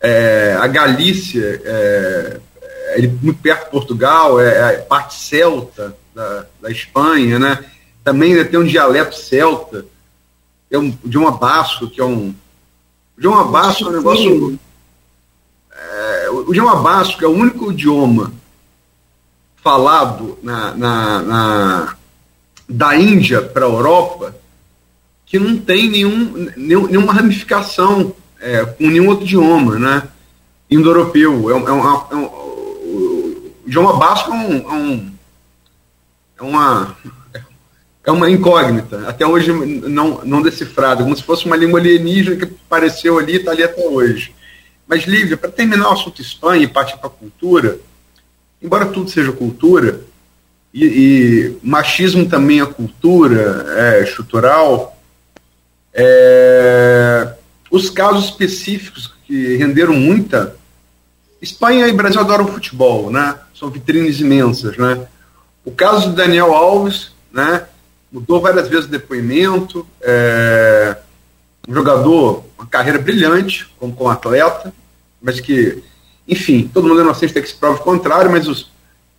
D: é, a Galícia, é, é, muito perto de Portugal, é, é parte celta da, da Espanha, né? Também tem um dialeto celta, é um idioma basco, que é um. O idioma basco é um negócio. É, o idioma basco é o único idioma falado na, na, na da Índia para a Europa que não tem nenhum, nenhum, nenhuma ramificação é, com nenhum outro idioma, né? Indo-europeu. É, um, é, um, é um, o idioma basco é, é, é uma é uma incógnita, até hoje não, não decifrada, como se fosse uma língua alienígena que apareceu ali e está ali até hoje. Mas, Lívia, para terminar o assunto Espanha e partir para a cultura, embora tudo seja cultura, e, e machismo também é cultura, é estrutural, é, os casos específicos que renderam muita. Espanha e Brasil adoram futebol, né? São vitrines imensas, né? O caso do Daniel Alves, né? Mudou várias vezes o depoimento. É, um jogador, uma carreira brilhante como, como atleta, mas que, enfim, todo mundo é inocente tem que se prova o contrário, mas os,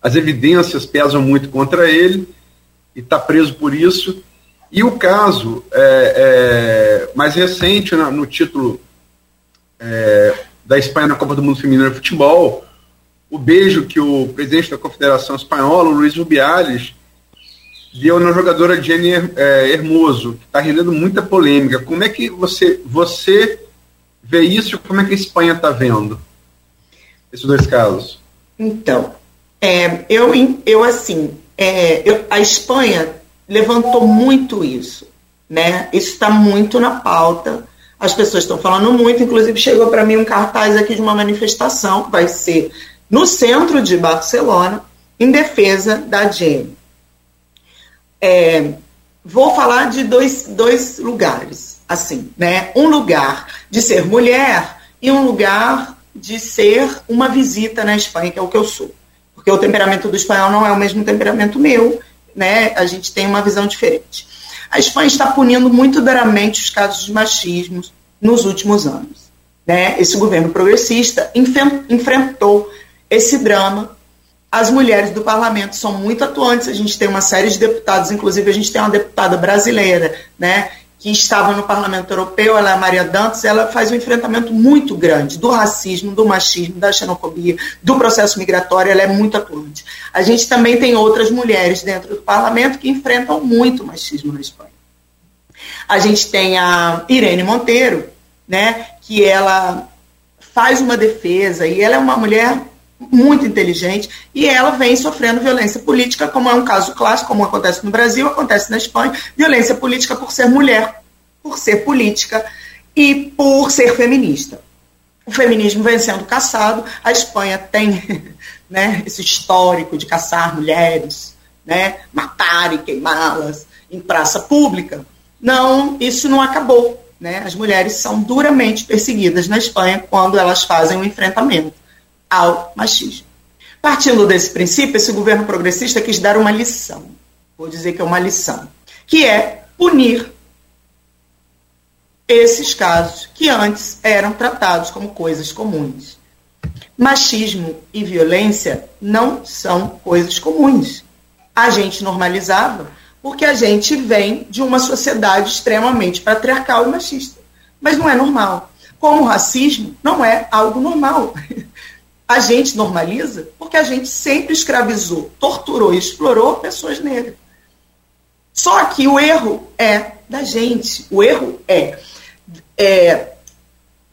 D: as evidências pesam muito contra ele e está preso por isso. E o caso é, é, mais recente, no, no título é, da Espanha na Copa do Mundo Feminino de Futebol, o beijo que o presidente da Confederação Espanhola, Luiz Rubiales, deu na jogadora Jenny é, Hermoso, que está rendendo muita polêmica. Como é que você, você vê isso? Como é que a Espanha está vendo esses dois casos?
C: Então, é, eu, eu assim, é, eu, a Espanha levantou muito isso, né? Isso está muito na pauta. As pessoas estão falando muito, inclusive chegou para mim um cartaz aqui de uma manifestação, vai ser no centro de Barcelona, em defesa da Jenny. É, vou falar de dois, dois lugares, assim, né? Um lugar de ser mulher e um lugar de ser uma visita na Espanha, que é o que eu sou. Porque o temperamento do espanhol não é o mesmo temperamento meu, né, a gente tem uma visão diferente. A Espanha está punindo muito duramente os casos de machismo nos últimos anos. Né? Esse governo progressista enfrentou esse drama. As mulheres do parlamento são muito atuantes, a gente tem uma série de deputados, inclusive a gente tem uma deputada brasileira, né, que estava no Parlamento Europeu, ela é Maria Dantas, ela faz um enfrentamento muito grande do racismo, do machismo, da xenofobia, do processo migratório, ela é muito atuante. A gente também tem outras mulheres dentro do parlamento que enfrentam muito machismo na Espanha. A gente tem a Irene Monteiro, né, que ela faz uma defesa e ela é uma mulher muito inteligente, e ela vem sofrendo violência política, como é um caso clássico, como acontece no Brasil, acontece na Espanha, violência política por ser mulher, por ser política e por ser feminista. O feminismo vem sendo caçado, a Espanha tem né, esse histórico de caçar mulheres, né, matar e queimá-las em praça pública. Não, isso não acabou. Né? As mulheres são duramente perseguidas na Espanha quando elas fazem um enfrentamento ao machismo. Partindo desse princípio, esse governo progressista quis dar uma lição, vou dizer que é uma lição, que é punir esses casos que antes eram tratados como coisas comuns. Machismo e violência não são coisas comuns. A gente normalizava porque a gente vem de uma sociedade extremamente patriarcal e machista. Mas não é normal. Como o racismo não é algo normal. A gente normaliza porque a gente sempre escravizou, torturou e explorou pessoas negras. Só que o erro é da gente. O erro é, é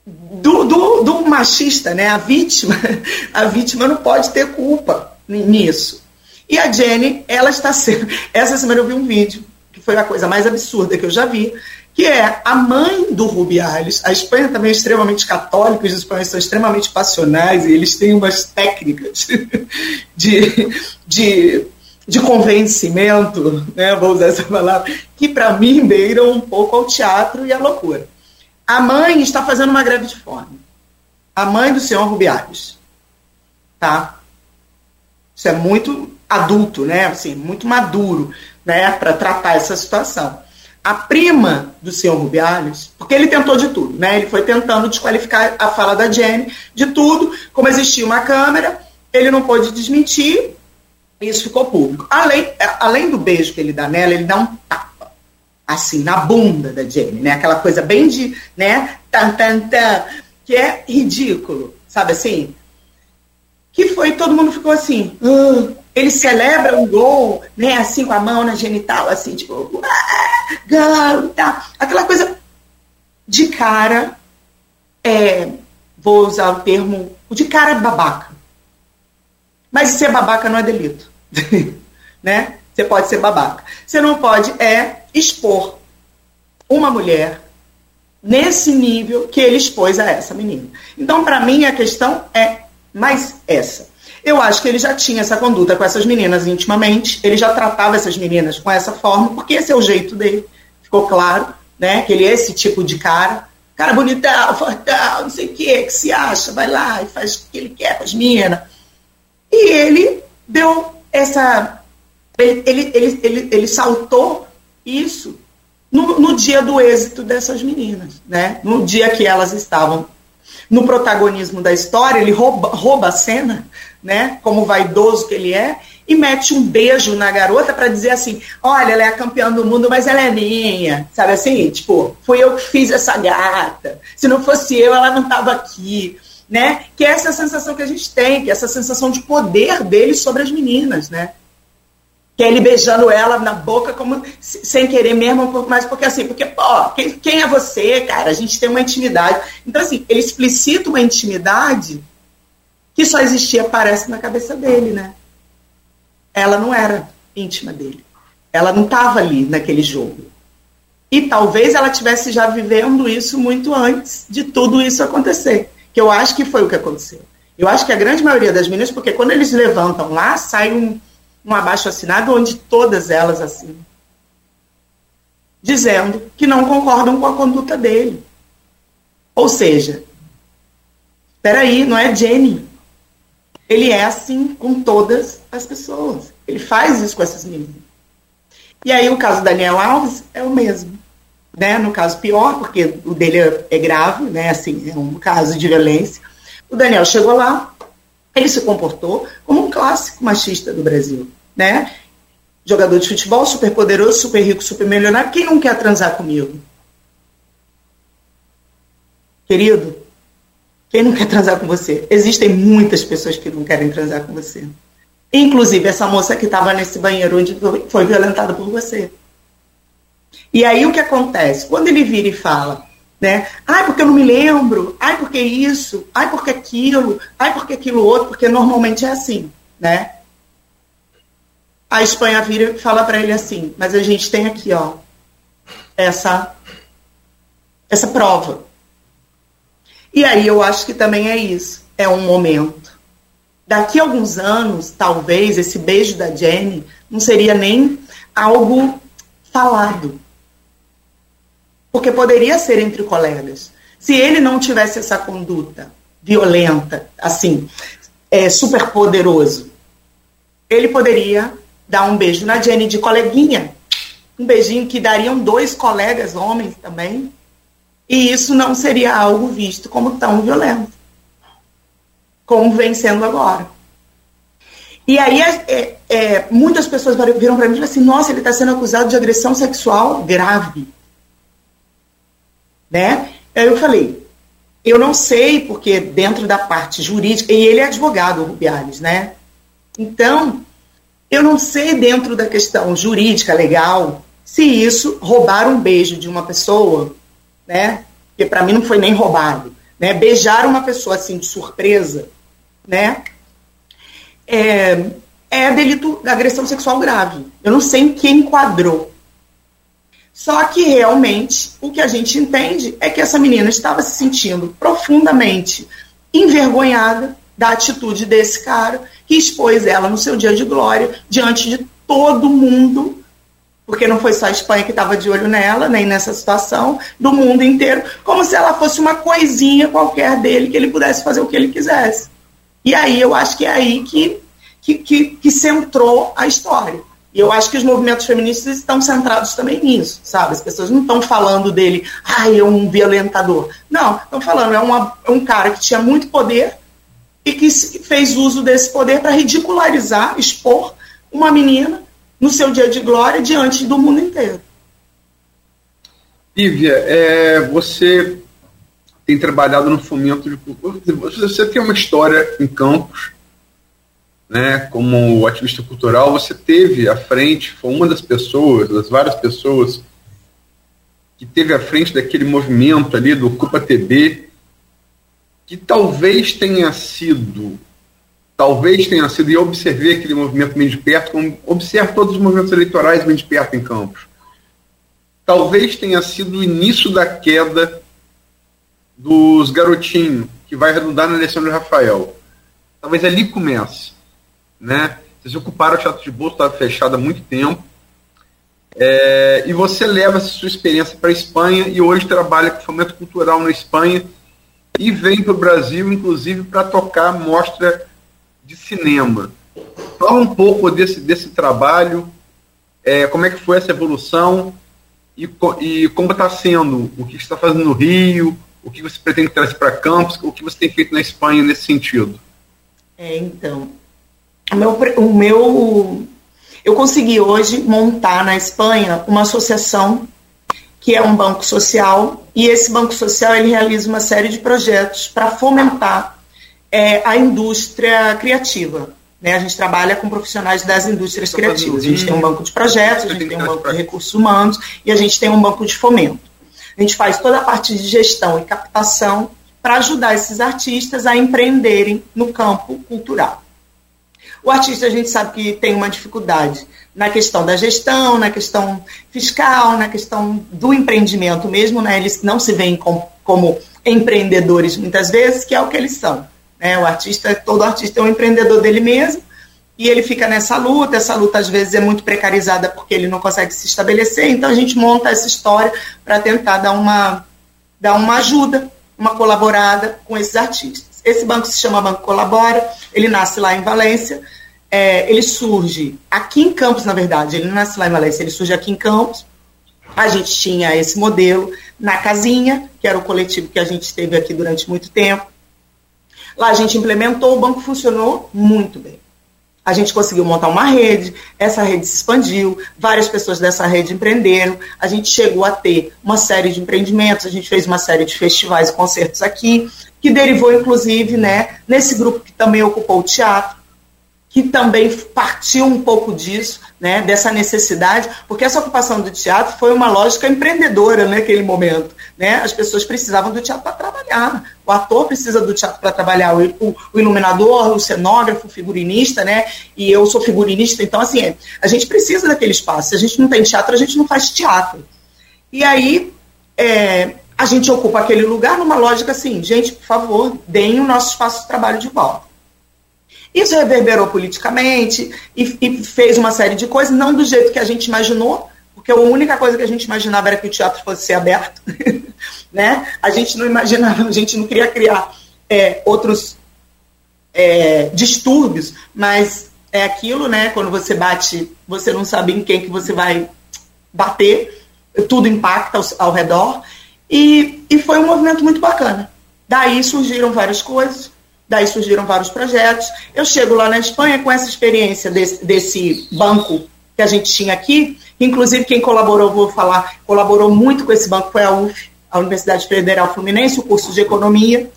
C: do, do, do, machista, né? A vítima, a vítima não pode ter culpa nisso. E a Jenny, ela está sendo. Essa semana eu vi um vídeo que foi a coisa mais absurda que eu já vi, que é a mãe do Rubiales. A Espanha também é extremamente católica, os espanhóis são extremamente passionais e eles têm umas técnicas de, de, de convencimento, né, vou usar essa palavra, que para mim beiram um pouco ao teatro e à loucura. A mãe está fazendo uma greve de fome. A mãe do senhor Rubiales. Tá? Isso é muito adulto, né? Assim, muito maduro, né, para tratar essa situação a prima do senhor Rubiales, porque ele tentou de tudo, né? Ele foi tentando desqualificar a fala da Jenny de tudo, como existia uma câmera, ele não pôde desmentir, isso ficou público. Além, além do beijo que ele dá nela, ele dá um tapa, assim, na bunda da Jenny, né? Aquela coisa bem de, né? Tan, tan, tan, que é ridículo, sabe assim? Que foi, todo mundo ficou assim, uh, ele celebra um gol, né, assim com a mão na genital, assim, tipo, ah, gol, tá. Aquela coisa de cara, é, vou usar o termo, de cara babaca. Mas ser babaca não é delito, né? Você pode ser babaca. Você não pode é expor uma mulher nesse nível que ele expôs a essa menina. Então, para mim, a questão é mais essa. Eu acho que ele já tinha essa conduta com essas meninas intimamente, ele já tratava essas meninas com essa forma, porque esse é o jeito dele. Ficou claro, né? Que ele é esse tipo de cara. Cara bonitão, fortão, não sei o que, que se acha, vai lá e faz o que ele quer com as meninas. E ele deu essa. Ele, ele, ele, ele, ele saltou isso no, no dia do êxito dessas meninas, né? No dia que elas estavam no protagonismo da história, ele rouba, rouba a cena, né, como vaidoso que ele é, e mete um beijo na garota para dizer assim: olha, ela é a campeã do mundo, mas ela é minha. Sabe assim? Tipo, fui eu que fiz essa gata. Se não fosse eu, ela não estava aqui. Né? Que é essa sensação que a gente tem, que é essa sensação de poder dele sobre as meninas, né? que é ele beijando ela na boca como sem querer mesmo, mas porque assim, porque, pô, quem, quem é você, cara? A gente tem uma intimidade. Então, assim, ele explicita uma intimidade que só existia, parece, na cabeça dele, né? Ela não era íntima dele. Ela não estava ali naquele jogo. E talvez ela tivesse já vivendo isso muito antes de tudo isso acontecer. Que eu acho que foi o que aconteceu. Eu acho que a grande maioria das meninas, porque quando eles levantam lá, sai um um abaixo assinado onde todas elas assinam, dizendo que não concordam com a conduta dele. Ou seja, peraí, não é Jenny. Ele é assim com todas as pessoas. Ele faz isso com essas meninas. E aí o caso do Daniel Alves é o mesmo. Né? No caso pior, porque o dele é grave, né? assim, é um caso de violência. O Daniel chegou lá, ele se comportou como um clássico machista do Brasil, né? Jogador de futebol, super poderoso, super rico, super milionário. Quem não quer transar comigo? Querido, quem não quer transar com você? Existem muitas pessoas que não querem transar com você. Inclusive essa moça que estava nesse banheiro onde foi violentada por você. E aí o que acontece? Quando ele vira e fala, Né? Ai, porque eu não me lembro. Ai, porque isso. Ai, porque aquilo. Ai, porque aquilo outro. Porque normalmente é assim, né? A Espanha vira e fala para ele assim: mas a gente tem aqui, ó, essa essa prova. E aí eu acho que também é isso. É um momento. Daqui a alguns anos, talvez esse beijo da Jenny não seria nem algo falado porque poderia ser entre colegas. Se ele não tivesse essa conduta violenta, assim, é, super poderoso, ele poderia dar um beijo na Jenny de coleguinha, um beijinho que dariam dois colegas homens também, e isso não seria algo visto como tão violento, como vem sendo agora. E aí é, é, muitas pessoas viram para mim e falaram assim, nossa, ele está sendo acusado de agressão sexual grave né? Aí eu falei, eu não sei, porque dentro da parte jurídica, e ele é advogado, o Rubiales, né? Então, eu não sei dentro da questão jurídica, legal, se isso roubar um beijo de uma pessoa, né? Porque para mim não foi nem roubado, né? Beijar uma pessoa assim de surpresa, né? É, é delito de agressão sexual grave. Eu não sei em que enquadrou. Só que realmente o que a gente entende é que essa menina estava se sentindo profundamente envergonhada da atitude desse cara que expôs ela no seu dia de glória diante de todo mundo, porque não foi só a Espanha que estava de olho nela, nem nessa situação, do mundo inteiro, como se ela fosse uma coisinha qualquer dele que ele pudesse fazer o que ele quisesse. E aí eu acho que é aí que, que, que, que centrou a história. E eu acho que os movimentos feministas estão centrados também nisso, sabe? As pessoas não estão falando dele, ai, é um violentador. Não, estão falando, é, uma, é um cara que tinha muito poder e que fez uso desse poder para ridicularizar, expor uma menina no seu dia de glória diante do mundo inteiro.
D: Lívia, é, você tem trabalhado no fomento de cultura. Você tem uma história em Campos né, como ativista cultural, você teve à frente, foi uma das pessoas, das várias pessoas que teve à frente daquele movimento ali do Ocupa TB, que talvez tenha sido, talvez tenha sido, e eu observei aquele movimento bem de perto, como observo todos os movimentos eleitorais bem de perto em Campos, talvez tenha sido o início da queda dos garotinhos, que vai redundar na eleição de Rafael. Talvez ali comece né? Vocês ocuparam o Teatro de Bolso, estava fechado há muito tempo. É, e você leva essa sua experiência para a Espanha e hoje trabalha com fomento cultural na Espanha e vem para o Brasil, inclusive, para tocar mostra de cinema. Fala um pouco desse, desse trabalho, é, como é que foi essa evolução e, e como está sendo, o que está fazendo no Rio, o que você pretende trazer para Campos, o que você tem feito na Espanha nesse sentido.
C: É, então, o meu, o meu eu consegui hoje montar na Espanha uma associação que é um banco social e esse banco social ele realiza uma série de projetos para fomentar é, a indústria criativa. Né? A gente trabalha com profissionais das indústrias criativas. A gente tem um banco de projetos, a gente tem um banco de recursos humanos e a gente tem um banco de fomento. A gente faz toda a parte de gestão e captação para ajudar esses artistas a empreenderem no campo cultural. O artista, a gente sabe que tem uma dificuldade na questão da gestão, na questão fiscal, na questão do empreendimento mesmo, né? Eles não se veem com, como empreendedores muitas vezes, que é o que eles são. Né? O artista, todo artista é um empreendedor dele mesmo, e ele fica nessa luta, essa luta às vezes é muito precarizada porque ele não consegue se estabelecer, então a gente monta essa história para tentar dar uma, dar uma ajuda, uma colaborada com esses artistas. Esse banco se chama Banco Colabora, ele nasce lá em Valência, é, ele surge aqui em Campos, na verdade, ele não nasce lá em Valência, ele surge aqui em Campos. A gente tinha esse modelo na Casinha, que era o coletivo que a gente teve aqui durante muito tempo. Lá a gente implementou, o banco funcionou muito bem. A gente conseguiu montar uma rede, essa rede se expandiu, várias pessoas dessa rede empreenderam, a gente chegou a ter uma série de empreendimentos, a gente fez uma série de festivais e concertos aqui, que derivou, inclusive, né, nesse grupo que também ocupou o teatro. Que também partiu um pouco disso, né, dessa necessidade, porque essa ocupação do teatro foi uma lógica empreendedora naquele momento. Né? As pessoas precisavam do teatro para trabalhar. O ator precisa do teatro para trabalhar, o, o, iluminador, o cenógrafo, o figurinista, né? E eu sou figurinista, então assim, a gente precisa daquele espaço. Se a gente não tem teatro, a gente não faz teatro. E aí é, a gente ocupa aquele lugar numa lógica assim, gente, por favor, deem o nosso espaço de trabalho de volta. Isso reverberou politicamente e, e, fez uma série de coisas, não do jeito que a gente imaginou, porque a única coisa que a gente imaginava era que o teatro fosse ser aberto. né? A gente não imaginava, a gente não queria criar é, outros é, distúrbios, mas é aquilo, né? Quando você bate, você não sabe em quem que você vai bater, tudo impacta ao, ao redor. E, e foi um movimento muito bacana. Daí surgiram várias coisas. Daí surgiram vários projetos. Eu chego lá na Espanha com essa experiência desse, desse banco que a gente tinha aqui. Inclusive, quem colaborou, vou falar, colaborou muito com esse banco foi a UF, a Universidade Federal Fluminense, o curso de Economia,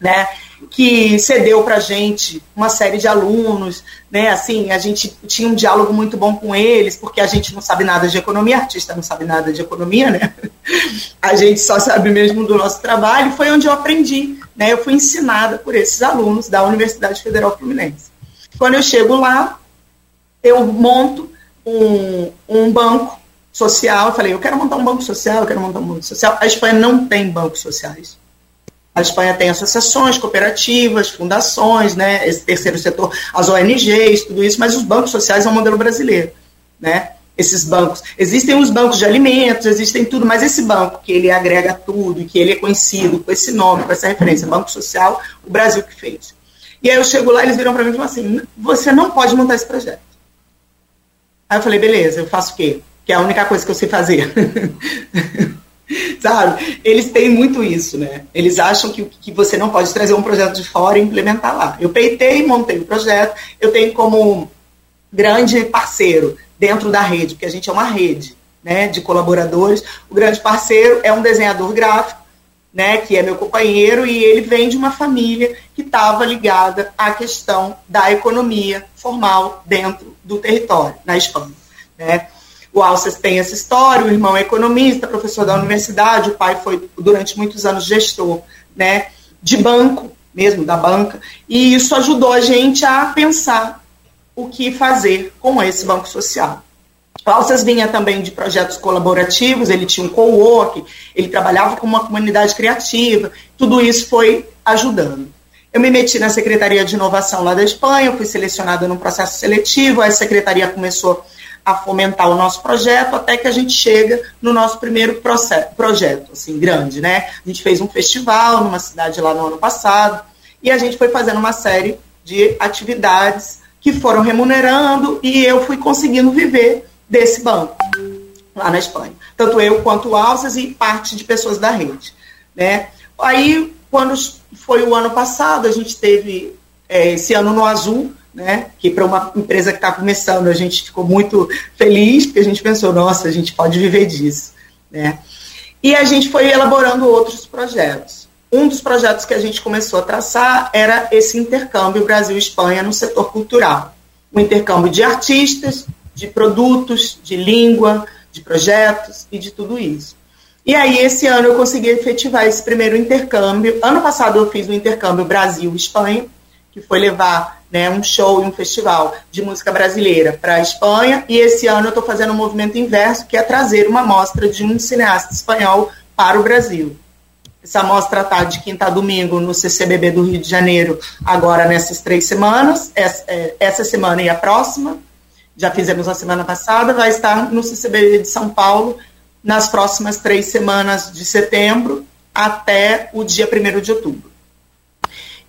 C: né? que cedeu para a gente uma série de alunos, né? Assim, a gente tinha um diálogo muito bom com eles, porque a gente não sabe nada de economia, artista não sabe nada de economia, né? A gente só sabe mesmo do nosso trabalho. Foi onde eu aprendi, né? Eu fui ensinada por esses alunos da Universidade Federal Fluminense. Quando eu chego lá, eu monto um, um banco social. Eu falei, eu quero montar um banco social, eu quero montar um banco social. A Espanha não tem bancos sociais. A Espanha tem associações, cooperativas, fundações, né, esse terceiro setor, as ONGs, tudo isso, mas os bancos sociais é um modelo brasileiro, né? Esses bancos. Existem os bancos de alimentos, existem tudo, mas esse banco que ele agrega tudo que ele é conhecido com esse nome, com essa referência, Banco Social, o Brasil que fez. E aí eu chego lá, eles viram para mim e falam assim: você não pode montar esse projeto. Aí eu falei: beleza, eu faço o quê? Que é a única coisa que eu sei fazer. Sabe? Eles têm muito isso, né? Eles acham que, que você não pode trazer um projeto de fora e implementar lá. Eu peitei, montei o projeto, eu tenho como grande parceiro dentro da rede, porque a gente é uma rede né, de colaboradores. O grande parceiro é um desenhador gráfico, né, que é meu companheiro, e ele vem de uma família que estava ligada à questão da economia formal dentro do território, na Espanha. Né? O Alces tem essa história, o irmão é economista, professor da universidade, o pai foi durante muitos anos gestor, né, de banco, mesmo da banca, e isso ajudou a gente a pensar o que fazer com esse banco social. O Alces vinha também de projetos colaborativos, ele tinha um co-work, ele trabalhava com uma comunidade criativa, tudo isso foi ajudando. Eu me meti na Secretaria de Inovação lá da Espanha, fui selecionada num processo seletivo, a secretaria começou a fomentar o nosso projeto até que a gente chega no nosso primeiro processo, projeto, assim, grande, né? A gente fez um festival numa cidade lá no ano passado e a gente foi fazendo uma série de atividades que foram remunerando e eu fui conseguindo viver desse banco lá na Espanha. Tanto eu quanto o Alces e parte de pessoas da rede, né? Aí, quando foi o ano passado, a gente teve é, esse ano no azul, né? Que para uma empresa que está começando, a gente ficou muito feliz, porque a gente pensou, nossa, a gente pode viver disso, né? E a gente foi elaborando outros projetos. Um dos projetos que a gente começou a traçar era esse intercâmbio Brasil-Espanha no setor cultural. O intercâmbio de artistas, de produtos, de língua, de projetos e de tudo isso. E aí, esse ano, eu consegui efetivar esse primeiro intercâmbio. Ano passado, eu fiz o intercâmbio Brasil-Espanha, que foi levar né, um show e um festival de música brasileira para a Espanha, e esse ano eu estou fazendo um movimento inverso, que é trazer uma mostra de um cineasta espanhol para o Brasil. Essa mostra está de quinta a domingo no CCBB do Rio de Janeiro, agora nessas três semanas, essa, é, essa semana e a próxima, já fizemos a semana passada, vai estar no CCBB de São Paulo nas próximas três semanas de setembro até o dia 1 de outubro.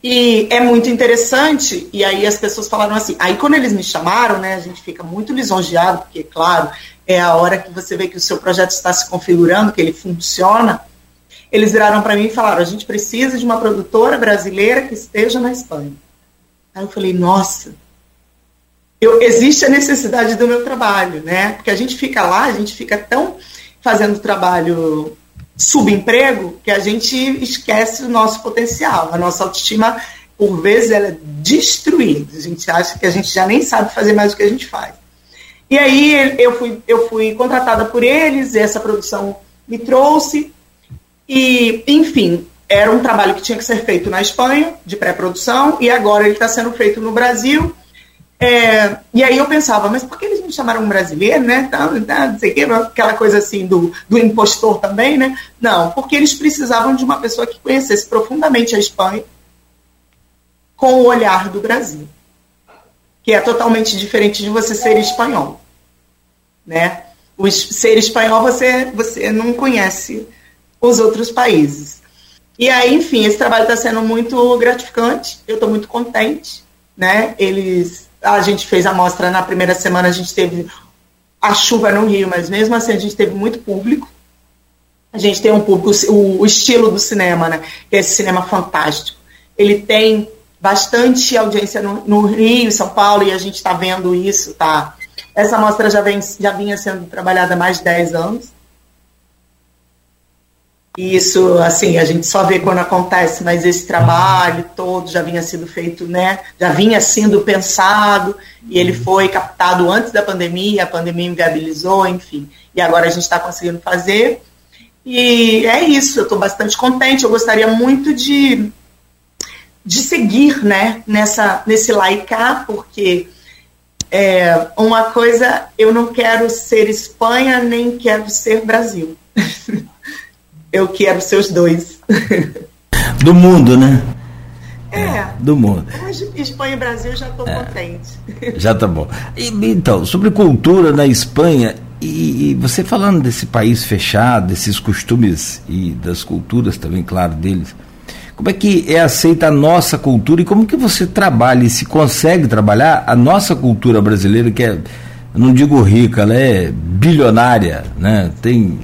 C: E é muito interessante, e aí as pessoas falaram assim, aí quando eles me chamaram, né, a gente fica muito lisonjeado, porque, claro, é a hora que você vê que o seu projeto está se configurando, que ele funciona, eles viraram para mim e falaram, a gente precisa de uma produtora brasileira que esteja na Espanha. Aí eu falei, nossa, eu, existe a necessidade do meu trabalho, né, porque a gente fica lá, a gente fica tão fazendo trabalho subemprego que a gente esquece o nosso potencial. A nossa autoestima, por vezes ela é destruída. A gente acha que a gente já nem sabe fazer mais o que a gente faz. E aí eu fui, eu fui contratada por eles, essa produção me trouxe, e, enfim, era um trabalho que tinha que ser feito na Espanha, de pré-produção, e agora ele está sendo feito no Brasil. É, e aí eu pensava, mas por que eles me chamaram um brasileiro, né? Tá, não sei o que, aquela coisa assim do, do impostor também, né? Não, porque eles precisavam de uma pessoa que conhecesse profundamente a Espanha com o olhar do Brasil, que é totalmente diferente de você ser espanhol, né? O ser espanhol você você não conhece os outros países. E aí, enfim, esse trabalho está sendo muito gratificante. Eu estou muito contente, né? Eles, a gente fez a mostra na primeira semana, a gente teve a chuva no Rio, mas mesmo assim a gente teve muito público. A gente tem um público, o, o estilo do cinema, né? Esse cinema fantástico. Ele tem bastante audiência no, no Rio, São Paulo, e a gente está vendo isso, tá? Essa mostra já, vem, já vinha sendo trabalhada há mais de 10 anos. Isso, assim, a gente só vê quando acontece, mas esse trabalho todo já vinha sendo feito, né? Já vinha sendo pensado e ele foi captado antes da pandemia, a pandemia inviabilizou, enfim. E agora a gente está conseguindo fazer. E é isso, eu estou bastante contente. Eu gostaria muito de, de seguir, né, nessa, nesse laicar, porque é, uma coisa, eu não quero ser Espanha, nem quero ser Brasil. eu quero ser os dois.
B: Do mundo, né?
C: É.
B: Do mundo.
C: Mas Espanha e Brasil já estou é. contente.
B: Já tá bom. E, então, sobre cultura na Espanha, e, e, você falando desse país fechado, desses costumes e das culturas também, claro, deles, como é que é aceita a nossa cultura e como que você trabalha e se consegue trabalhar a nossa cultura brasileira, que é, não digo rica, ela é bilionária, né? Tem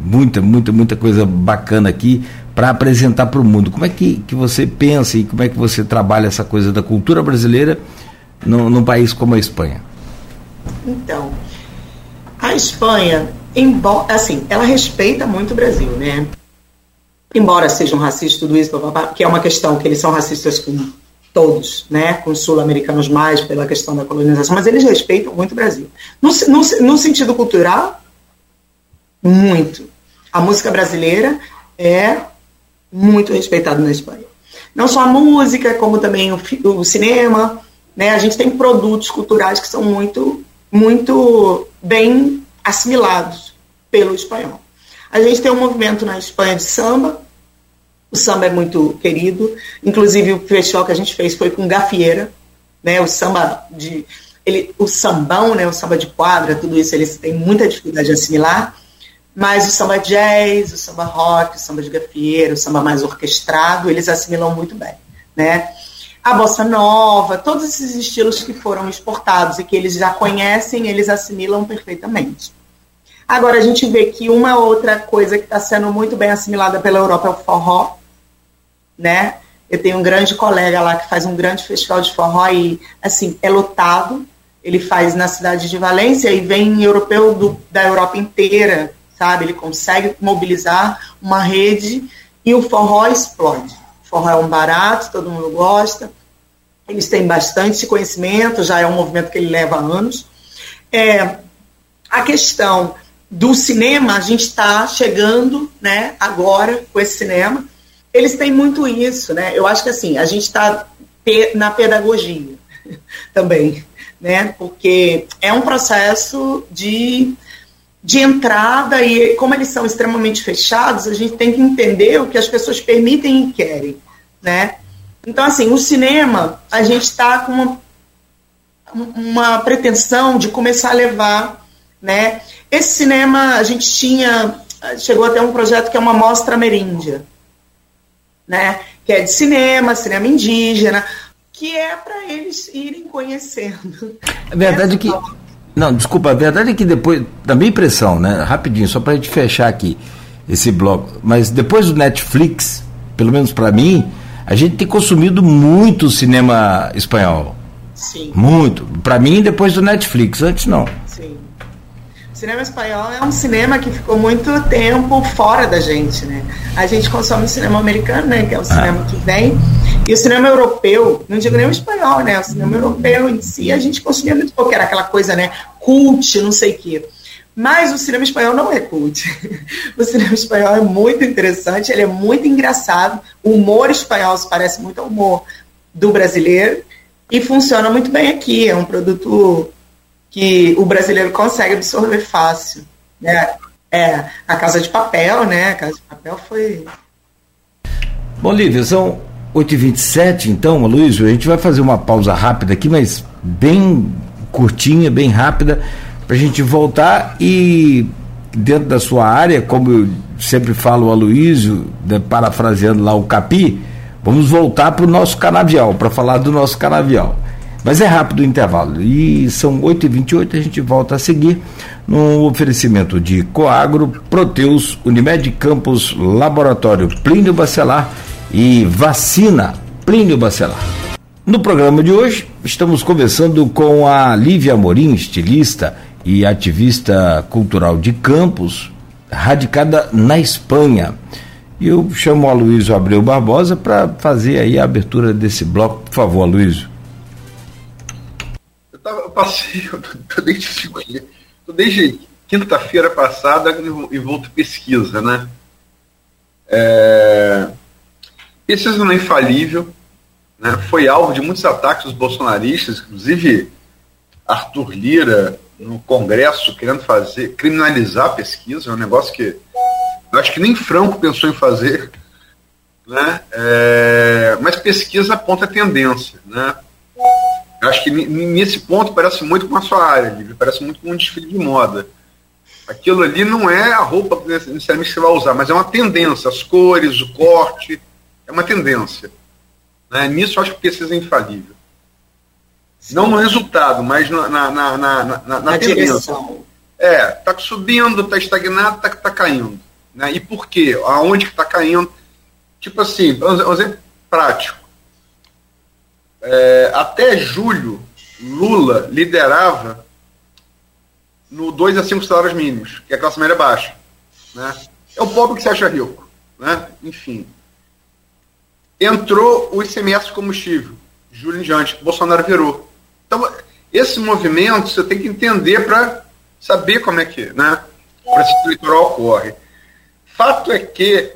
B: muita, muita, muita coisa bacana aqui para apresentar para o mundo. Como é que, que você pensa e como é que você trabalha essa coisa da cultura brasileira no, num país como a Espanha?
C: Então, a Espanha, embora, assim, ela respeita muito o Brasil, né? Embora sejam racistas, tudo isso, que é uma questão que eles são racistas com todos, né, com os sul-americanos mais pela questão da colonização, mas eles respeitam muito o Brasil. No, no, no sentido cultural, muito. A música brasileira é muito respeitada na Espanha. Não só a música, como também o, o cinema. Né? A gente tem produtos culturais que são muito, muito bem assimilados pelo espanhol. A gente tem um movimento na Espanha de samba. O samba é muito querido. Inclusive, o festival que a gente fez foi com gafieira, né? o samba de. Ele, o sambão, né? o samba de quadra, tudo isso eles têm muita dificuldade de assimilar. Mas o samba jazz, o samba rock, o samba de gafieira, o samba mais orquestrado, eles assimilam muito bem, né? A bossa nova, todos esses estilos que foram exportados e que eles já conhecem, eles assimilam perfeitamente. Agora a gente vê que uma outra coisa que está sendo muito bem assimilada pela Europa é o forró, né? Eu tenho um grande colega lá que faz um grande festival de forró e, assim, é lotado. Ele faz na cidade de Valência e vem europeu do, da Europa inteira sabe? Ele consegue mobilizar uma rede e o forró explode. O forró é um barato, todo mundo gosta. Eles têm bastante conhecimento, já é um movimento que ele leva anos. É, a questão do cinema, a gente está chegando, né, agora com esse cinema. Eles têm muito isso, né? Eu acho que assim, a gente está na pedagogia também, né? Porque é um processo de de entrada e como eles são extremamente fechados, a gente tem que entender o que as pessoas permitem e querem, né? Então, assim, o cinema, a gente está com uma, uma pretensão de começar a levar, né? Esse cinema, a gente tinha, chegou até um projeto que é uma mostra ameríndia, né? Que é de cinema, cinema indígena, que é para eles irem conhecendo.
B: É verdade que não, desculpa, a verdade é que depois, da minha impressão, né? Rapidinho, só para a gente fechar aqui esse bloco, mas depois do Netflix, pelo menos para mim, a gente tem consumido muito cinema espanhol.
C: Sim.
B: Muito. Para mim, depois do Netflix, antes não.
C: Sim. cinema espanhol é um cinema que ficou muito tempo fora da gente, né? A gente consome o cinema americano, né? Que é o cinema que vem. E o cinema europeu, não digo nem o espanhol, né? O cinema europeu em si, a gente consumia muito pouco, era aquela coisa, né? Cult, não sei o quê. Mas o cinema espanhol não é cult. O cinema espanhol é muito interessante, ele é muito engraçado. O humor espanhol se parece muito ao humor do brasileiro e funciona muito bem aqui. É um produto que o brasileiro consegue absorver fácil. Né? É, a Casa de Papel, né? A Casa de Papel foi.
B: Bom, Lívia, são 8h27, então, Luiz, a gente vai fazer uma pausa rápida aqui, mas bem curtinha, bem rápida, para a gente voltar e dentro da sua área, como eu sempre falo a Luísio, né, parafraseando lá o Capi, vamos voltar para o nosso canavial, para falar do nosso canavial. Mas é rápido o intervalo. E são 8h28, a gente volta a seguir no oferecimento de Coagro, Proteus, Unimed Campos, Laboratório Plínio Bacelar e Vacina Plínio Bacelar. No programa de hoje, estamos conversando com a Lívia Amorim, estilista e ativista cultural de Campos, radicada na Espanha. E eu chamo a Luísio Abreu Barbosa para fazer aí a abertura desse bloco. Por favor, Luísio.
D: Eu, tava, eu passei, eu tô desde, desde quinta-feira passada em volta pesquisa, né? É, pesquisa não é infalível, né? foi alvo de muitos ataques dos bolsonaristas, inclusive Arthur Lira no Congresso querendo fazer, criminalizar a pesquisa, é um negócio que eu acho que nem Franco pensou em fazer, né? É, mas pesquisa aponta tendência, né? Eu acho que nesse ponto parece muito com a sua área, Lívia, parece muito com um desfile de moda. Aquilo ali não é a roupa que você vai usar, mas é uma tendência, as cores, o corte, é uma tendência. Né? Nisso eu acho que pesquisa é infalível. Sim. Não no resultado, mas na, na, na, na, na, na. Direção. É, está subindo, está estagnado, está tá caindo. Né? E por quê? Aonde que está caindo? Tipo assim, um exemplo prático. É, até julho, Lula liderava no 2 a 5 salários mínimos, que é a classe média baixa. Né? É o pobre que se acha rico. Né? Enfim. Entrou o ICMS combustível, julho em diante, Bolsonaro virou. Então, esse movimento você tem que entender para saber como é que né, o processo eleitoral ocorre. Fato é que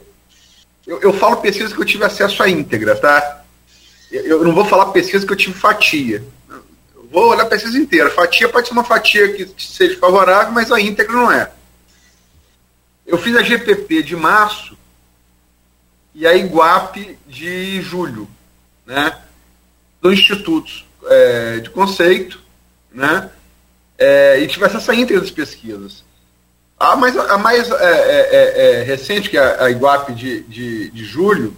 D: eu, eu falo pesquisa que eu tive acesso à íntegra, tá? Eu, eu não vou falar pesquisa que eu tive fatia. Eu vou olhar a pesquisa inteira. Fatia pode ser uma fatia que seja favorável, mas a íntegra não é. Eu fiz a GPP de março e a Iguape de julho, né? Do Instituto é, de Conceito, né? É, e tivesse essa íntegra das pesquisas. A mais, a mais é, é, é, é recente, que é a Iguape de, de, de, julho,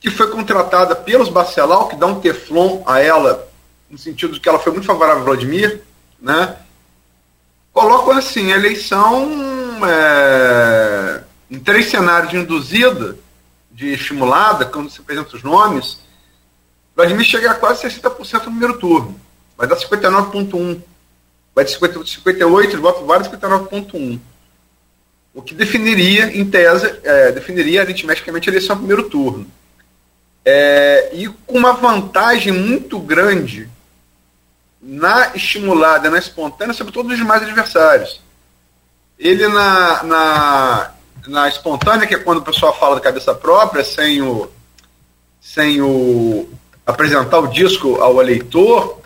D: que foi contratada pelos Bacelau, que dá um teflon a ela, no sentido de que ela foi muito favorável a Vladimir, né? colocam assim, eleição é, em três cenários de induzida, de estimulada, quando se apresenta os nomes, Vladimir chega a quase 60% no primeiro turno. Vai dar 59,1%. Vai de 50, 58, voto vários, 59,1%. O que definiria, em tese, é, definiria aritmeticamente a eleição no primeiro turno. É, e com uma vantagem muito grande na estimulada, na espontânea, sobre todos os demais adversários. Ele na, na, na espontânea, que é quando o pessoal fala da cabeça própria, sem o, sem o apresentar o disco ao eleitor,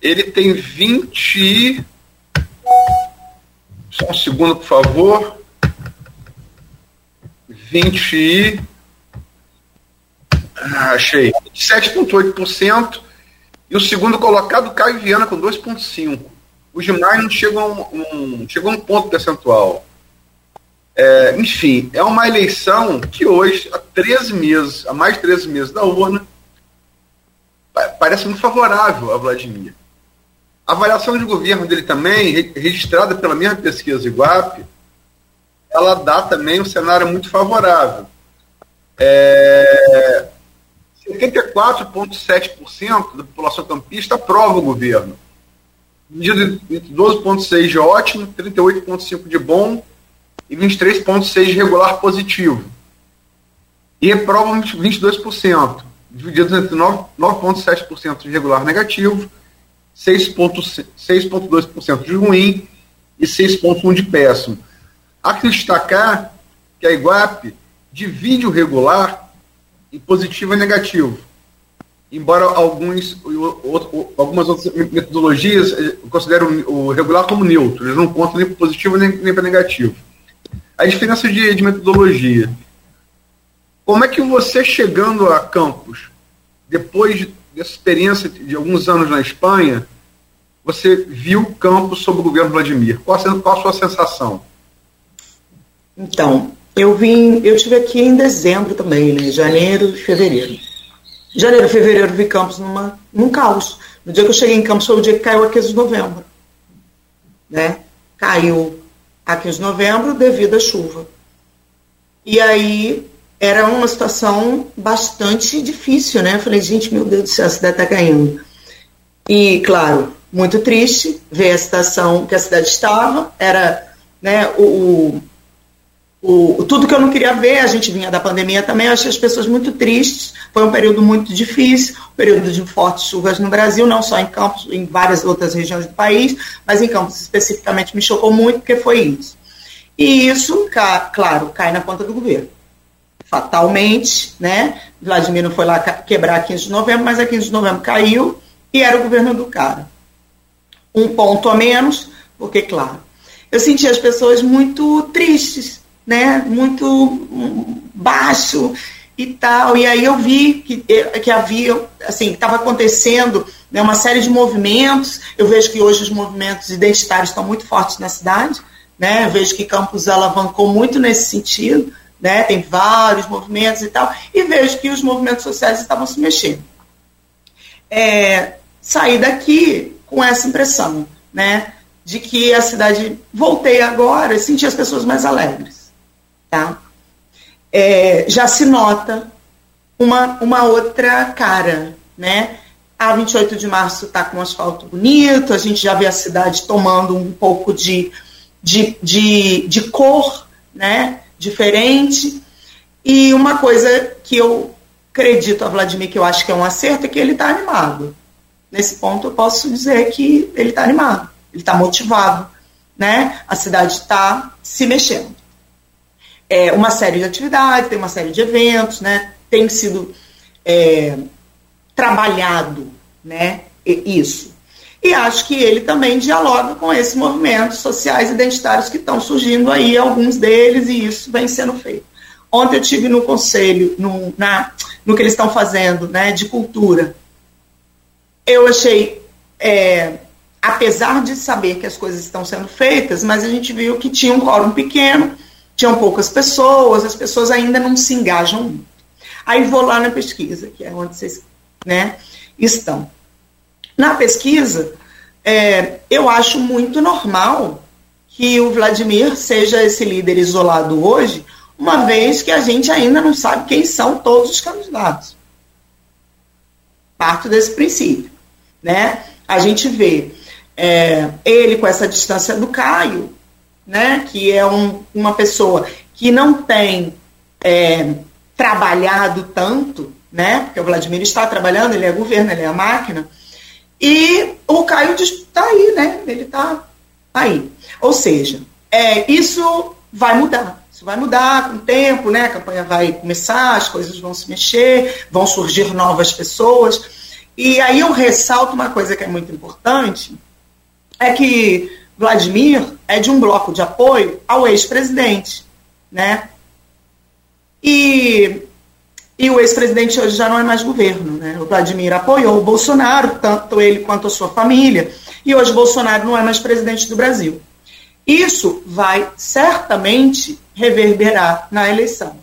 D: ele tem 20. Só um segundo, por favor. 20. Ah, achei. 7,8%. E o segundo colocado, Caio Viana, com 2,5%. Os demais não chegam um, um, chegam um ponto percentual. É, enfim, é uma eleição que hoje, há 13 meses, há mais de 13 meses da urna, parece muito favorável a Vladimir. A avaliação de governo dele também, registrada pela mesma pesquisa Iguape, ela dá também um cenário muito favorável. É, 74,7% da população campista aprova o governo. entre 12,6 de ótimo, 38,5 de bom e 23,6 de regular positivo. E reprovam 22%, divididos entre 9,7% de regular negativo, 6,2% de ruim e 6,1% de péssimo. Há que destacar que a IGUAP divide o regular em positivo e negativo. Embora alguns, algumas outras metodologias eh, consideram o regular como neutro, eles não contam nem para positivo nem para negativo. A diferença de, de metodologia. Como é que você chegando a campus, depois dessa experiência de alguns anos na Espanha, você viu o campo sob o governo Vladimir? Qual a, qual a sua sensação?
C: Então, eu vim, eu estive aqui em dezembro também, né? Janeiro e fevereiro. Janeiro fevereiro vi Campos numa, num caos. No dia que eu cheguei em Campos foi o dia que caiu a 15 de novembro. Né? Caiu a 15 de novembro devido à chuva. E aí era uma situação bastante difícil, né? Eu falei, gente, meu Deus do céu, a cidade está caindo. E, claro, muito triste ver a situação que a cidade estava. Era né, o, o, tudo que eu não queria ver, a gente vinha da pandemia também, eu achei as pessoas muito tristes. Foi um período muito difícil, um período de fortes chuvas no Brasil, não só em Campos, em várias outras regiões do país, mas em Campos especificamente me chocou muito, porque foi isso. E isso, claro, cai na conta do governo fatalmente, né? Vladimir não foi lá quebrar 15 de novembro, mas a 15 de novembro caiu e era o governo do cara. Um ponto a menos, porque, claro, eu senti as pessoas muito tristes, né? Muito baixo e tal. E aí eu vi que, que havia, assim, estava acontecendo né, uma série de movimentos. Eu vejo que hoje os movimentos identitários estão muito fortes na cidade, né? Eu vejo que Campos alavancou muito nesse sentido né? Tem vários movimentos e tal, e vejo que os movimentos sociais estavam se mexendo. É, saí daqui com essa impressão, né? De que a cidade, voltei agora e senti as pessoas mais alegres, tá? É, já se nota uma, uma outra cara, né? A 28 de março está com um asfalto bonito, a gente já vê a cidade tomando um pouco de, de, de, de cor, né? diferente. E uma coisa que eu acredito a Vladimir, que eu acho que é um acerto, é que ele está animado. Nesse ponto, eu posso dizer que ele está animado, ele está motivado. Né? A cidade está se mexendo. É uma série de atividades, tem uma série de eventos, né? tem sido é, trabalhado né? isso. E acho que ele também dialoga com esses movimentos sociais identitários que estão surgindo aí, alguns deles, e isso vem sendo feito. Ontem eu tive no conselho, no, na, no que eles estão fazendo, né, de cultura. Eu achei, é, apesar de saber que as coisas estão sendo feitas, mas a gente viu que tinha um quórum pequeno, tinham poucas pessoas, as pessoas ainda não se engajam muito. Aí vou lá na pesquisa, que é onde vocês né, estão. Na pesquisa, é, eu acho muito normal que o Vladimir seja esse líder isolado hoje, uma vez que a gente ainda não sabe quem são todos os candidatos. Parto desse princípio. Né? A gente vê é, ele com essa distância do Caio, né, que é um, uma pessoa que não tem é, trabalhado tanto, né, porque o Vladimir está trabalhando, ele é governo, ele é a máquina, e o Caio está aí, né? Ele está aí. Ou seja, é, isso vai mudar. Isso vai mudar com o tempo, né? A campanha vai começar, as coisas vão se mexer, vão surgir novas pessoas. E aí eu ressalto uma coisa que é muito importante, é que Vladimir é de um bloco de apoio ao ex-presidente, né? E e o ex-presidente hoje já não é mais governo. Né? O Vladimir apoiou o Bolsonaro, tanto ele quanto a sua família, e hoje Bolsonaro não é mais presidente do Brasil. Isso vai certamente reverberar na eleição.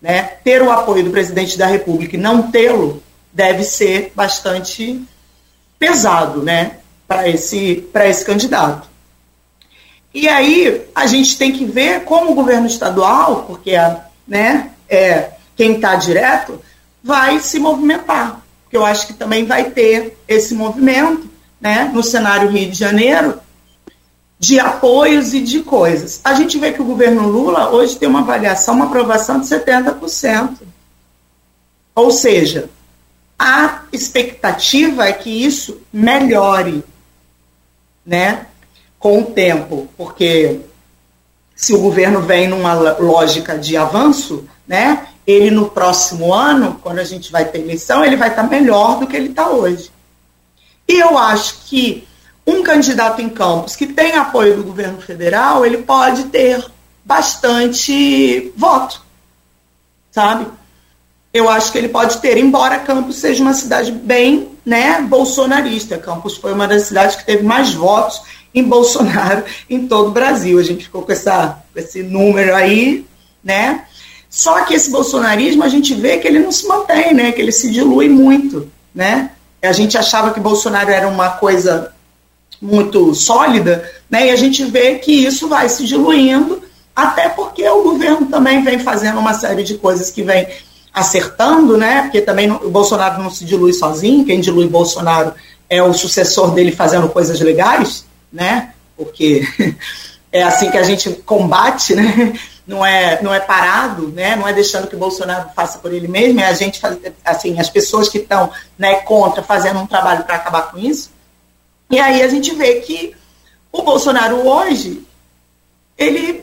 C: Né? Ter o apoio do presidente da República e não tê-lo deve ser bastante pesado né? para esse, esse candidato. E aí a gente tem que ver como o governo estadual, porque a, né, é, quem está direto vai se movimentar. Porque eu acho que também vai ter esse movimento né, no cenário Rio de Janeiro, de apoios e de coisas. A gente vê que o governo Lula hoje tem uma avaliação, uma aprovação de 70%. Ou seja, a expectativa é que isso melhore, né, com o tempo, porque se o governo vem numa lógica de avanço, né, ele no próximo ano, quando a gente vai ter eleição, ele vai estar melhor do que ele está hoje. E eu acho que um candidato em Campos que tem apoio do governo federal, ele pode ter bastante voto, sabe? Eu acho que ele pode ter, embora Campos seja uma cidade bem, né, bolsonarista. Campos foi uma das cidades que teve mais votos em Bolsonaro em todo o Brasil. A gente ficou com essa, esse número aí, né? Só que esse bolsonarismo a gente vê que ele não se mantém, né? Que ele se dilui muito, né? A gente achava que Bolsonaro era uma coisa muito sólida, né? E a gente vê que isso vai se diluindo, até porque o governo também vem fazendo uma série de coisas que vem acertando, né? Porque também o Bolsonaro não se dilui sozinho, quem dilui Bolsonaro é o sucessor dele fazendo coisas legais, né? Porque é assim que a gente combate, né? Não é, não é parado, né? Não é deixando que o Bolsonaro faça por ele mesmo, é a gente, assim, as pessoas que estão né, contra fazendo um trabalho para acabar com isso. E aí a gente vê que o Bolsonaro hoje, ele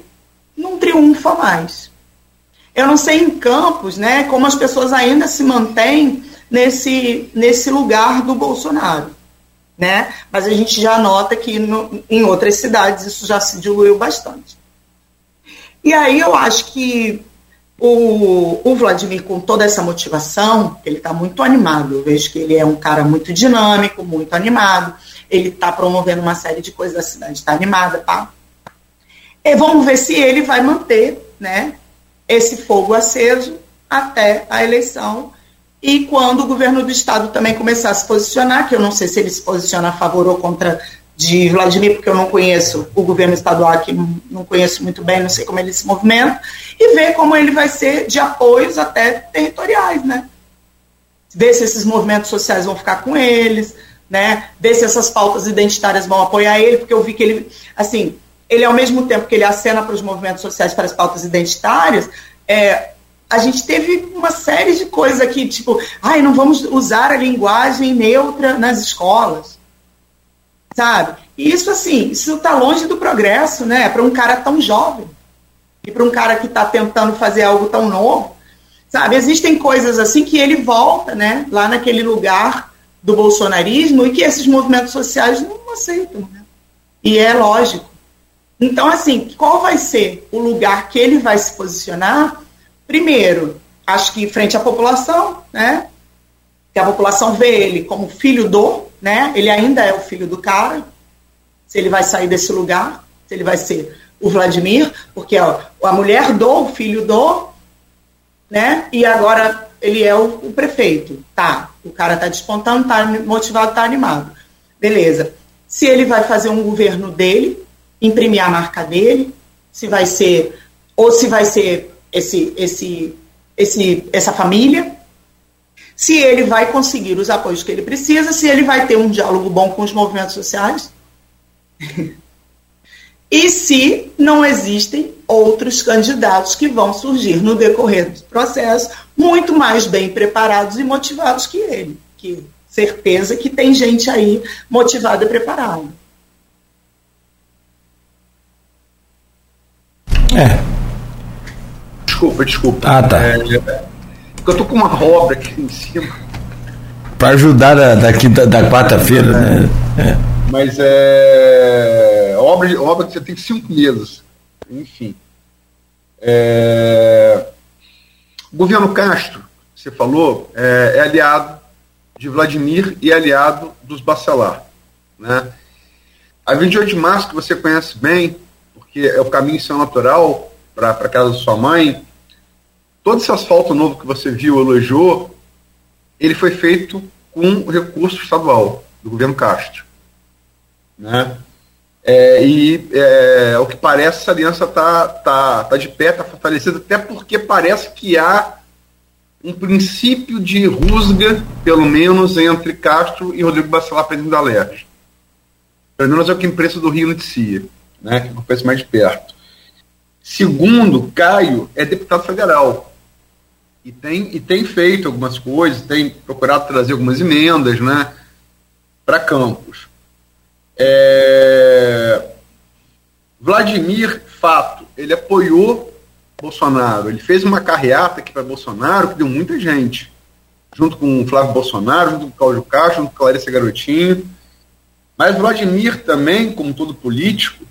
C: não triunfa mais. Eu não sei em Campos, né, como as pessoas ainda se mantêm nesse, nesse lugar do Bolsonaro. Né? Mas a gente já nota que no, em outras cidades isso já se diluiu bastante. E aí eu acho que o, o Vladimir, com toda essa motivação, ele está muito animado. Eu vejo que ele é um cara muito dinâmico, muito animado ele está promovendo uma série de coisas, a cidade está animada, tá? E vamos ver se ele vai manter, né, esse fogo aceso até a eleição e quando o governo do estado também começar a se posicionar, que eu não sei se ele se posiciona a favor ou contra de Vladimir, porque eu não conheço o governo estadual aqui, não conheço muito bem, não sei como ele se movimenta, e ver como ele vai ser de apoios até territoriais, né? Ver se esses movimentos sociais vão ficar com eles, né? Ver se essas pautas identitárias vão apoiar ele, porque eu vi que ele, assim, ele ao mesmo tempo que ele acena para os movimentos sociais, para as pautas identitárias, é, a gente teve uma série de coisas aqui, tipo, ai, não vamos usar a linguagem neutra nas escolas, sabe? E isso, assim, isso está longe do progresso, né? Para um cara tão jovem e para um cara que está tentando fazer algo tão novo, sabe? Existem coisas assim que ele volta, né? Lá naquele lugar do bolsonarismo e que esses movimentos sociais não aceitam. Né? E é lógico. Então, assim, qual vai ser o lugar que ele vai se posicionar? Primeiro, acho que frente à população, né? Que a população vê ele como filho do, né? Ele ainda é o filho do cara. Se ele vai sair desse lugar, se ele vai ser o Vladimir, porque ó, a mulher do, o filho do, né? E agora ele é o, o prefeito. Tá, o cara tá despontando, tá motivado, tá animado. Beleza. Se ele vai fazer um governo dele, imprimir a marca dele, se vai ser ou se vai ser esse esse esse essa família, se ele vai conseguir os apoios que ele precisa, se ele vai ter um diálogo bom com os movimentos sociais. e se não existem outros candidatos que vão surgir no decorrer do processo muito mais bem preparados e motivados que ele. Que certeza que tem gente aí motivada e preparada.
D: É. Desculpa, desculpa.
B: Ah, tá.
D: É, eu tô com uma obra aqui em cima.
B: Para ajudar da, da, da quarta-feira, é, né?
D: É. Mas é. Obra, obra que você tem cinco meses. Enfim. É, o governo Castro, você falou, é, é, aliado de Vladimir e aliado dos Bacelar. Né? A 28 de março, que você conhece bem, porque é o caminho seu natural para a casa da sua mãe, todo esse asfalto novo que você viu, elogiou, ele foi feito com recurso estadual, do governo Castro. Né? É, e é, o que parece, essa aliança está tá, tá de pé, está fortalecida, até porque parece que há um princípio de rusga, pelo menos, entre Castro e Rodrigo Bacelar, presidente da LERJ. Pelo menos é o que a imprensa do Rio noticia, né, que eu conheço mais de perto. Segundo, Caio é deputado federal e tem, e tem feito algumas coisas, tem procurado trazer algumas emendas né, para Campos. É... Vladimir Fato, ele apoiou Bolsonaro, ele fez uma carreata aqui para Bolsonaro que deu muita gente, junto com o Flávio Bolsonaro, junto com o Cláudio Castro, junto com a Larissa Garotinho. Mas Vladimir também, como todo político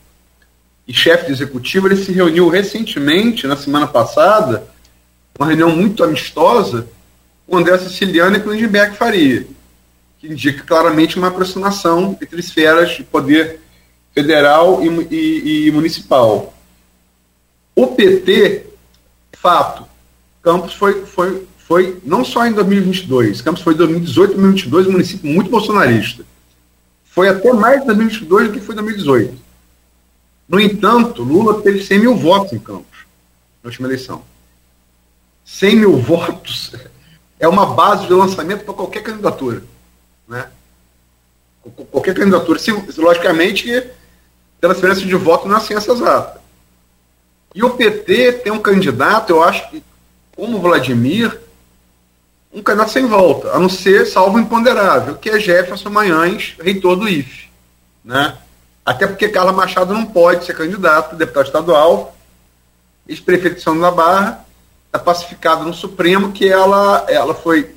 D: e chefe de executivo, ele se reuniu recentemente, na semana passada, uma reunião muito amistosa com André Siciliano e com Lindbergh Faria, que indica claramente uma aproximação entre esferas de poder federal e, e, e municipal. O PT, fato, Campos foi, foi, foi não só em 2022, Campos foi em 2018, 2022, um município muito bolsonarista. Foi até mais em 2022 do que foi em 2018. No entanto, Lula teve 100 mil votos em Campos, na última eleição. 100 mil votos é uma base de lançamento para qualquer candidatura. Né? Qualquer candidatura. Se, logicamente, transferência de voto é ciência exata. E o PT tem um candidato, eu acho que, como Vladimir, um candidato sem volta, a não ser salvo imponderável, que é Jefferson Manhães, reitor do IFE. Né? Até porque Carla Machado não pode ser candidato, deputado estadual, ex-prefeito de São da Barra, está pacificado no Supremo que ela, ela foi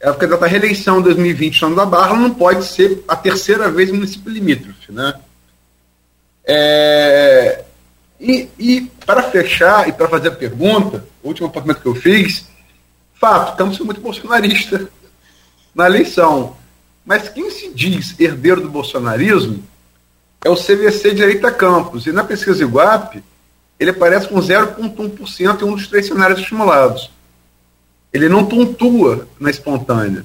D: ela foi candidata à reeleição em 2020 São da Barra, não pode ser a terceira vez município limítrofe. Né? É, e, e para fechar e para fazer a pergunta, o último apontamento que eu fiz, fato, estamos muito bolsonarista na eleição. Mas quem se diz herdeiro do bolsonarismo é o CVC Direita Campos. E na pesquisa Iguape, ele aparece com 0,1% em um dos três cenários estimulados. Ele não pontua na espontânea.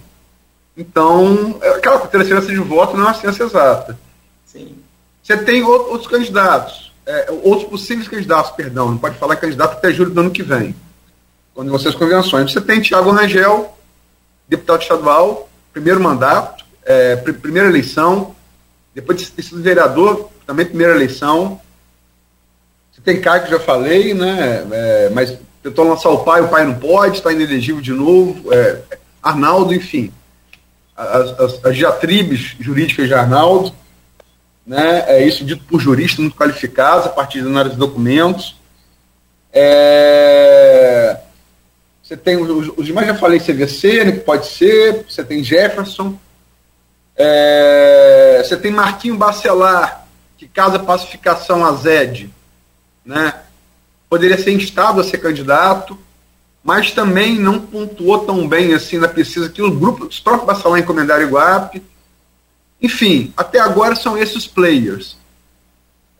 D: Então, é aquela transferência de voto não é uma ciência exata. Sim. Você tem outros candidatos, é, outros possíveis candidatos, perdão, não pode falar candidato até julho do ano que vem, quando vocês convenções. Você tem Tiago Rangel, deputado estadual, primeiro mandato, é, pr primeira eleição, depois de ter sido vereador, também primeira eleição, tem Caio que já falei, né? É, mas tentou lançar o pai, o pai não pode, está inelegível de novo. É, Arnaldo, enfim. As, as, as, diatribes jurídicas de Arnaldo, né? É isso dito por juristas muito qualificados, a partir de análise de documentos. É, você tem os, os demais já falei CVC, né, que pode ser, você tem Jefferson, é, você tem Marquinho Bacelar, que casa pacificação a ZED, né? Poderia ser instado a ser candidato, mas também não pontuou tão bem assim na pesquisa que os grupos, os próprios Bacelar encomendaram Iguape. Enfim, até agora são esses players.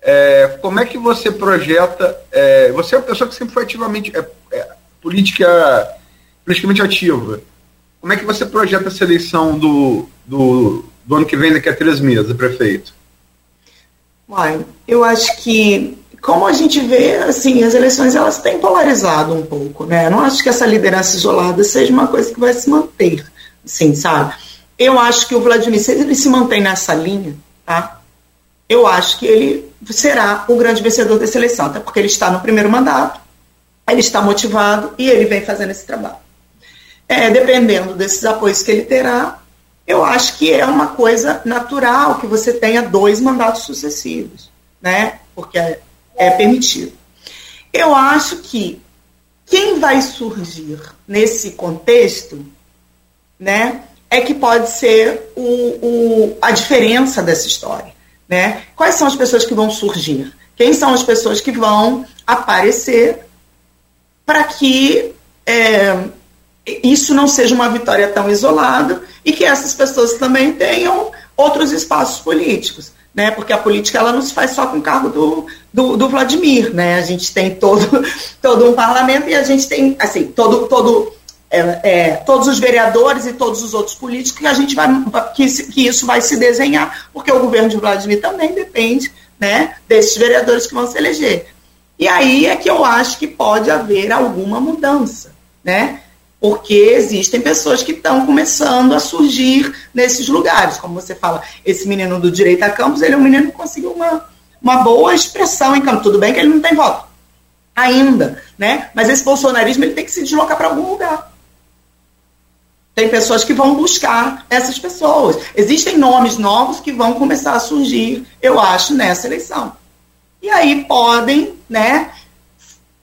D: É, como é que você projeta? É, você é uma pessoa que sempre foi ativamente é, é, política, politicamente ativa. Como é que você projeta essa eleição do, do, do ano que vem, daqui a três meses, prefeito?
C: Olha, eu acho que como a gente vê, assim, as eleições elas têm polarizado um pouco, né? não acho que essa liderança isolada seja uma coisa que vai se manter, assim, sabe? Eu acho que o Vladimir, se ele se mantém nessa linha, tá? Eu acho que ele será o grande vencedor dessa eleição, até porque ele está no primeiro mandato, ele está motivado e ele vem fazendo esse trabalho. É, dependendo desses apoios que ele terá, eu acho que é uma coisa natural que você tenha dois mandatos sucessivos, né? Porque é permitido. Eu acho que quem vai surgir nesse contexto, né, é que pode ser o, o, a diferença dessa história. Né? Quais são as pessoas que vão surgir? Quem são as pessoas que vão aparecer para que é, isso não seja uma vitória tão isolada e que essas pessoas também tenham outros espaços políticos né? Porque a política ela não se faz só com o cargo do, do, do, Vladimir, né? A gente tem todo, todo um parlamento e a gente tem assim todo, todo é, é, todos os vereadores e todos os outros políticos que a gente vai que, que isso vai se desenhar, porque o governo de Vladimir também depende, né? Desses vereadores que vão se eleger. E aí é que eu acho que pode haver alguma mudança, né? Porque existem pessoas que estão começando a surgir nesses lugares. Como você fala, esse menino do direito a Campos, ele é um menino que conseguiu uma, uma boa expressão em Campos. Tudo bem que ele não tem voto ainda, né? Mas esse bolsonarismo ele tem que se deslocar para algum lugar. Tem pessoas que vão buscar essas pessoas. Existem nomes novos que vão começar a surgir, eu acho, nessa eleição. E aí podem, né,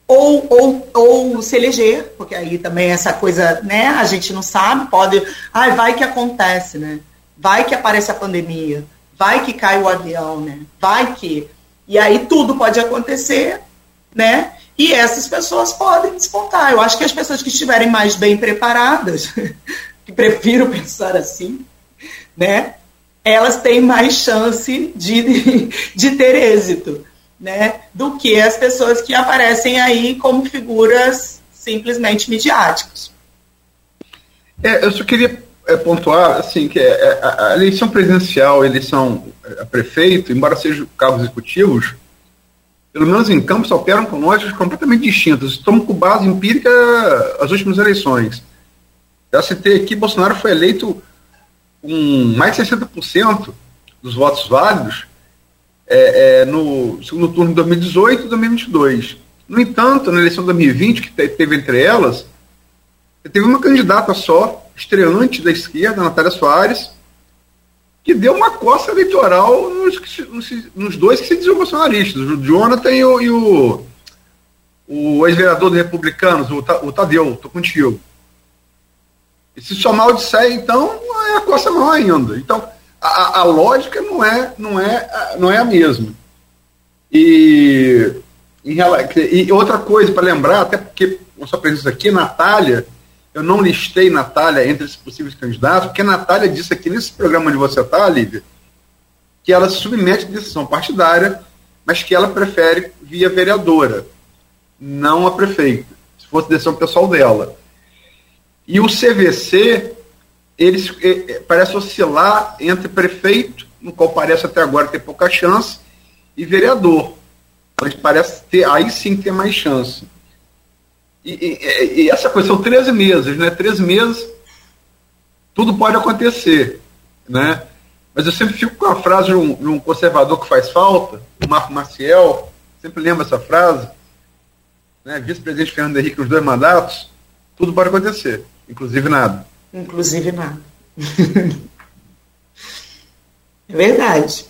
C: ou, ou, ou se eleger, porque aí também essa coisa, né, a gente não sabe, pode, ai, vai que acontece, né? Vai que aparece a pandemia, vai que cai o avião, né? Vai que. E aí tudo pode acontecer, né? E essas pessoas podem despontar. Eu acho que as pessoas que estiverem mais bem preparadas, que prefiro pensar assim, né? Elas têm mais chance de, de ter êxito, né? Do que as pessoas que aparecem aí como figuras simplesmente midiáticas.
D: É, eu só queria é, pontuar assim que é, é a, a eleição presidencial, eleição a prefeito, embora sejam cargos executivos, pelo menos em Campos, operam com lógicas completamente distintas. Estamos com base empírica as últimas eleições. Já citei aqui, Bolsonaro foi eleito com mais de 60% dos votos válidos é, é, no segundo turno de 2018 e 2022. No entanto, na eleição de 2020, que teve entre elas, teve uma candidata só, estreante da esquerda, Natália Soares, que deu uma coça eleitoral nos, nos, dois que se diziam bolsonaristas, o Jonathan e o, e o, o ex-vereador dos republicanos, o, o Tadeu, estou contigo. E se somar o de então, é a coça maior ainda. Então, a, a, lógica não é, não, é, não é a mesma. E, em, e outra coisa para lembrar, até porque a sua presença aqui, Natália, eu não listei Natália entre esses possíveis candidatos, porque Natália disse aqui nesse programa onde você está, Lívia, que ela se submete à decisão partidária, mas que ela prefere via vereadora, não a prefeita, se fosse decisão pessoal dela. E o CVC, ele parece oscilar entre prefeito, no qual parece até agora ter pouca chance, e vereador. Mas parece ter, aí sim ter mais chance. E, e, e, essa coisa são 13 meses, né? 13 meses, tudo pode acontecer, né? Mas eu sempre fico com a frase de um, de um conservador que faz falta, o Marco Maciel, sempre lembro essa frase, né? Vice-presidente Fernando Henrique nos dois mandatos, tudo pode acontecer, inclusive nada.
C: Inclusive nada. é verdade.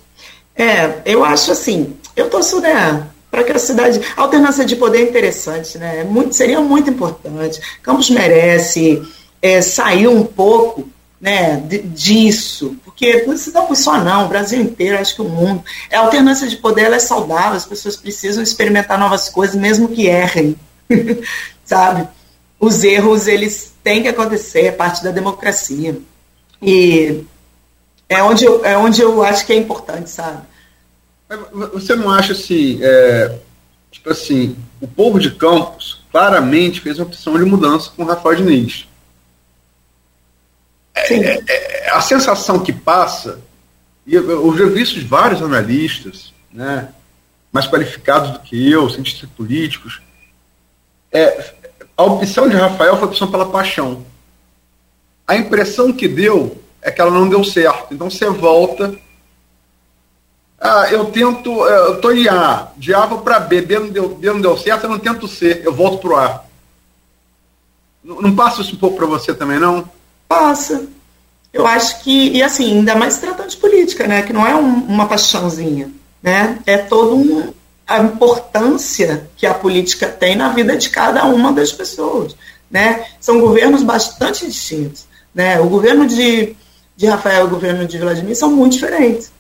C: É, eu acho assim, eu torço, né? para que a cidade. A alternância de poder é interessante, né? É muito, seria muito importante. Campos merece é, sair um pouco né, disso, porque não só não, o Brasil inteiro, acho que o mundo. A alternância de poder é saudável, as pessoas precisam experimentar novas coisas, mesmo que errem, sabe? Os erros, eles têm que acontecer, é parte da democracia. E é onde eu, é onde eu acho que é importante, sabe?
D: Você não acha assim, é, tipo assim, o povo de Campos claramente fez uma opção de mudança com o Rafael Diniz. É, é, é, a sensação que passa, e eu, eu já vi isso de vários analistas, né, mais qualificados do que eu, cientistas políticos, é, a opção de Rafael foi a opção pela paixão. A impressão que deu é que ela não deu certo. Então você volta ah, eu tento, é, eu tô em A, de A vou para B, B não, deu, B não deu certo, eu não tento C, eu volto para o A. Não, não passa isso um pouco para você também, não?
C: Passa. Eu acho que, e assim, ainda mais tratando de política, né? Que não é um, uma paixãozinha, né? É toda um, a importância que a política tem na vida de cada uma das pessoas, né? São governos bastante distintos, né? O governo de, de Rafael e o governo de Vladimir são muito diferentes.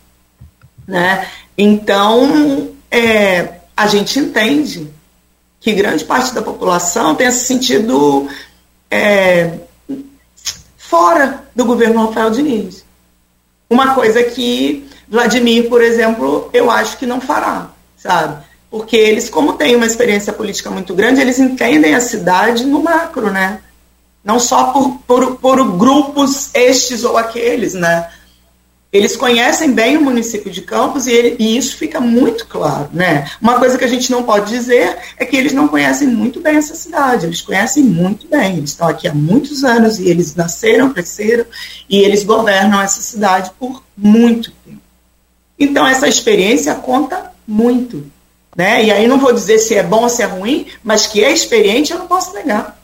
C: Né? Então, é, a gente entende que grande parte da população tenha se sentido é, fora do governo Rafael Diniz. Uma coisa que Vladimir, por exemplo, eu acho que não fará, sabe? Porque eles, como têm uma experiência política muito grande, eles entendem a cidade no macro, né? Não só por, por, por grupos estes ou aqueles, né? Eles conhecem bem o município de Campos e, ele, e, isso fica muito claro, né? Uma coisa que a gente não pode dizer é que eles não conhecem muito bem essa cidade, eles conhecem muito bem, eles estão aqui há muitos anos e eles nasceram, cresceram e eles governam essa cidade por muito tempo. Então essa experiência conta muito, né? E aí não vou dizer se é bom ou se é ruim, mas que é experiente eu não posso negar.